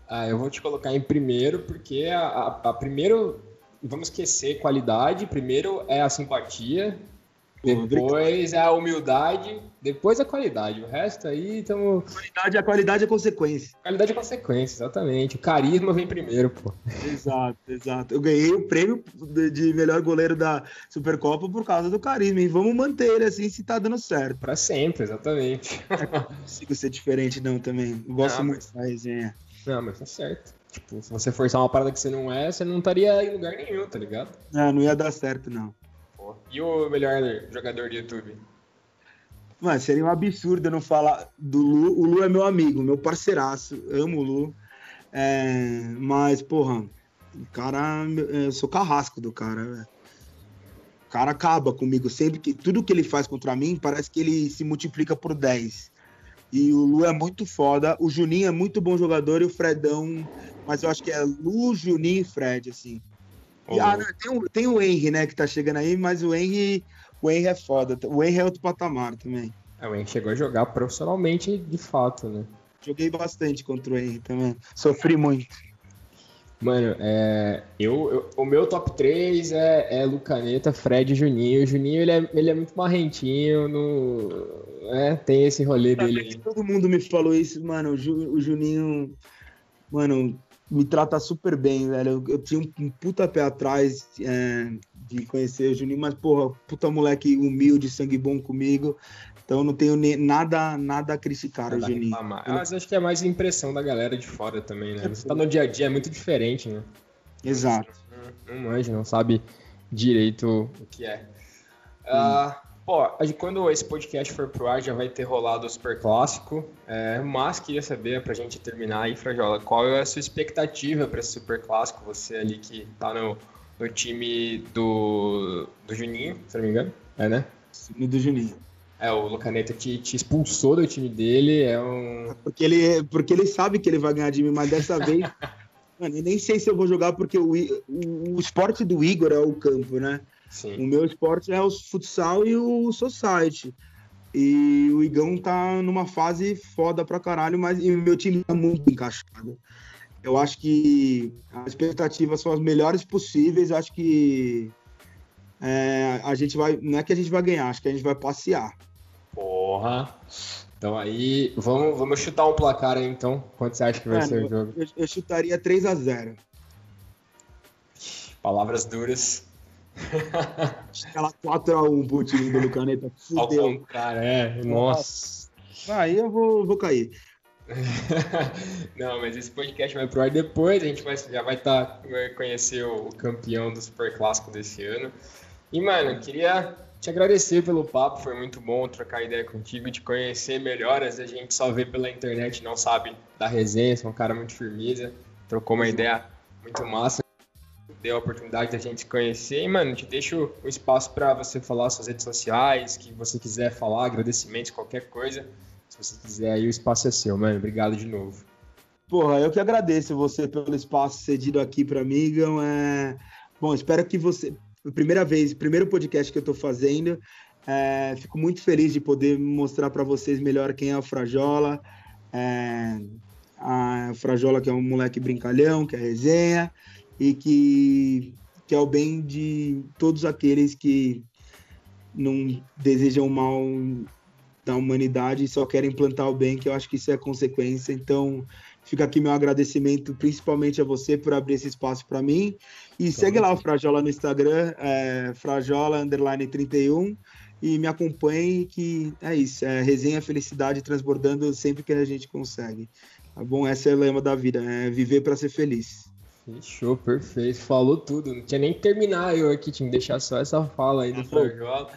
Ah, eu vou te colocar em primeiro, porque a, a, a primeiro, vamos esquecer qualidade, primeiro é a simpatia, depois é a humildade, depois a qualidade. O resto aí estamos. Qualidade, a qualidade é consequência. Qualidade é consequência, exatamente. O carisma vem primeiro, pô. Exato, exato. Eu ganhei o prêmio de melhor goleiro da Supercopa por causa do carisma. E vamos manter ele assim se tá dando certo. Pra sempre, exatamente. não consigo ser diferente, não, também. Eu gosto não, muito da resenha. Não, mas tá certo. Tipo, se você forçar uma parada que você não é, você não estaria em lugar nenhum, tá ligado? Não, não ia dar certo, não. E o melhor jogador de YouTube? Mano, seria um absurdo eu não falar do Lu. O Lu é meu amigo, meu parceiraço. Amo o Lu. É, mas, porra, o cara. Eu sou carrasco do cara, velho. O cara acaba comigo sempre que. Tudo que ele faz contra mim parece que ele se multiplica por 10. E o Lu é muito foda. O Juninho é muito bom jogador e o Fredão. Mas eu acho que é Lu, Juninho e Fred, assim. E, ah, não, tem, o, tem o Henry, né, que tá chegando aí, mas o Henry, o Henry é foda. O Henry é outro patamar também. É, o Henry chegou a jogar profissionalmente de fato, né? Joguei bastante contra o Henry também. Sofri muito. Mano, é, eu, eu, o meu top 3 é, é Lucaneta, Fred e Juninho. O Juninho ele é, ele é muito marrentinho, no, é, tem esse rolê dele. Todo mundo me falou isso, mano. O, Ju, o Juninho, mano, me trata super bem, velho. Eu, eu tinha um, puta pé atrás é, de conhecer o Juninho, mas, porra, puta moleque humilde, sangue bom comigo. Então não tenho nem, nada, nada a criticar nada o Juninho. Mas acho que é mais impressão da galera de fora também, né? Você tá no dia a dia, é muito diferente, né? Exato. Não, não manja, não sabe direito o que é. Uh, Pô, quando esse podcast for pro ar, já vai ter rolado o Super Clássico. É, mas queria saber, pra gente terminar aí, Frajola, qual é a sua expectativa para esse Super Clássico? Você ali que tá no, no time do, do Juninho, se não me engano. É, né? Time do Juninho. É, o Lucaneta te, te expulsou do time dele, é um... Porque ele, porque ele sabe que ele vai ganhar de mim, mas dessa vez... <laughs> Mano, eu nem sei se eu vou jogar porque o, o, o esporte do Igor é o campo, né? Sim. O meu esporte é o futsal e o society. E o Igão tá numa fase foda pra caralho, mas e o meu time tá muito encaixado. Eu acho que as expectativas são as melhores possíveis. Acho que é, a gente vai. Não é que a gente vai ganhar, acho que a gente vai passear. Porra! Então aí, vamos, vamos chutar um placar aí então. Quanto você acha que vai é, ser o jogo? Eu, eu chutaria 3 a 0 Palavras duras. Aquela 4x1 pro time do Caneta. <laughs> Fudeu. Cara, é. Nossa. Aí eu vou, vou cair. <laughs> Não, mas esse podcast vai pro ar depois. A gente vai, já vai, tá, vai conhecer o campeão do Super Clássico desse ano. E, mano, queria te agradecer pelo papo. Foi muito bom trocar ideia contigo, te conhecer melhor. Às vezes a gente só vê pela internet, não sabe da resenha. Você é um cara muito firmeza. Trocou uma ideia muito massa deu a oportunidade da gente conhecer. E, mano, te deixo o espaço para você falar suas redes sociais, que você quiser falar, agradecimentos, qualquer coisa. Se você quiser, aí o espaço é seu, mano. Obrigado de novo. Porra, eu que agradeço você pelo espaço cedido aqui para mim, Gão. É... Bom, espero que você. Primeira vez, primeiro podcast que eu tô fazendo. É... Fico muito feliz de poder mostrar para vocês melhor quem é o Frajola. É... A Frajola, que é um moleque brincalhão, que é resenha e que, que é o bem de todos aqueles que não desejam mal da humanidade e só querem plantar o bem, que eu acho que isso é consequência. Então, fica aqui meu agradecimento, principalmente a você por abrir esse espaço para mim. E segue lá o Frajola no Instagram, é, Frajola underline 31, e me acompanhe, que é isso, é resenha felicidade transbordando sempre que a gente consegue. Tá bom? Esse é o lema da vida, é viver para ser feliz. Fechou, perfeito. Falou tudo. Não tinha nem que terminar eu aqui, tinha que deixar só essa fala aí do Frajola.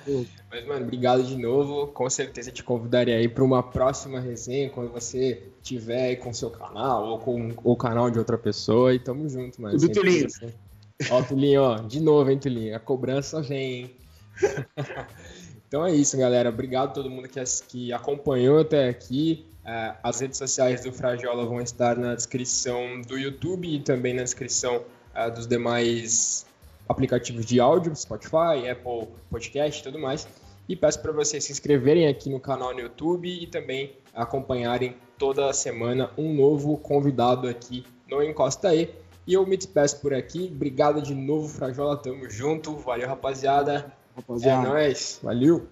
Mas, mano, obrigado de novo. Com certeza te convidaria aí para uma próxima resenha, quando você tiver aí com seu canal ou com o canal de outra pessoa. E tamo junto, mano. Do Tulinho. Ó, Tulinho, ó. De novo, hein, Tulinho. A cobrança vem, hein? <laughs> então é isso, galera. Obrigado a todo mundo que, que acompanhou até aqui. Uh, as redes sociais do Frajola vão estar na descrição do YouTube e também na descrição uh, dos demais aplicativos de áudio, Spotify, Apple Podcast e tudo mais. E peço para vocês se inscreverem aqui no canal no YouTube e também acompanharem toda semana um novo convidado aqui no Encosta aí. E eu me despeço por aqui. Obrigado de novo, Frajola. Tamo junto. Valeu, rapaziada. rapaziada. É nóis. Valeu.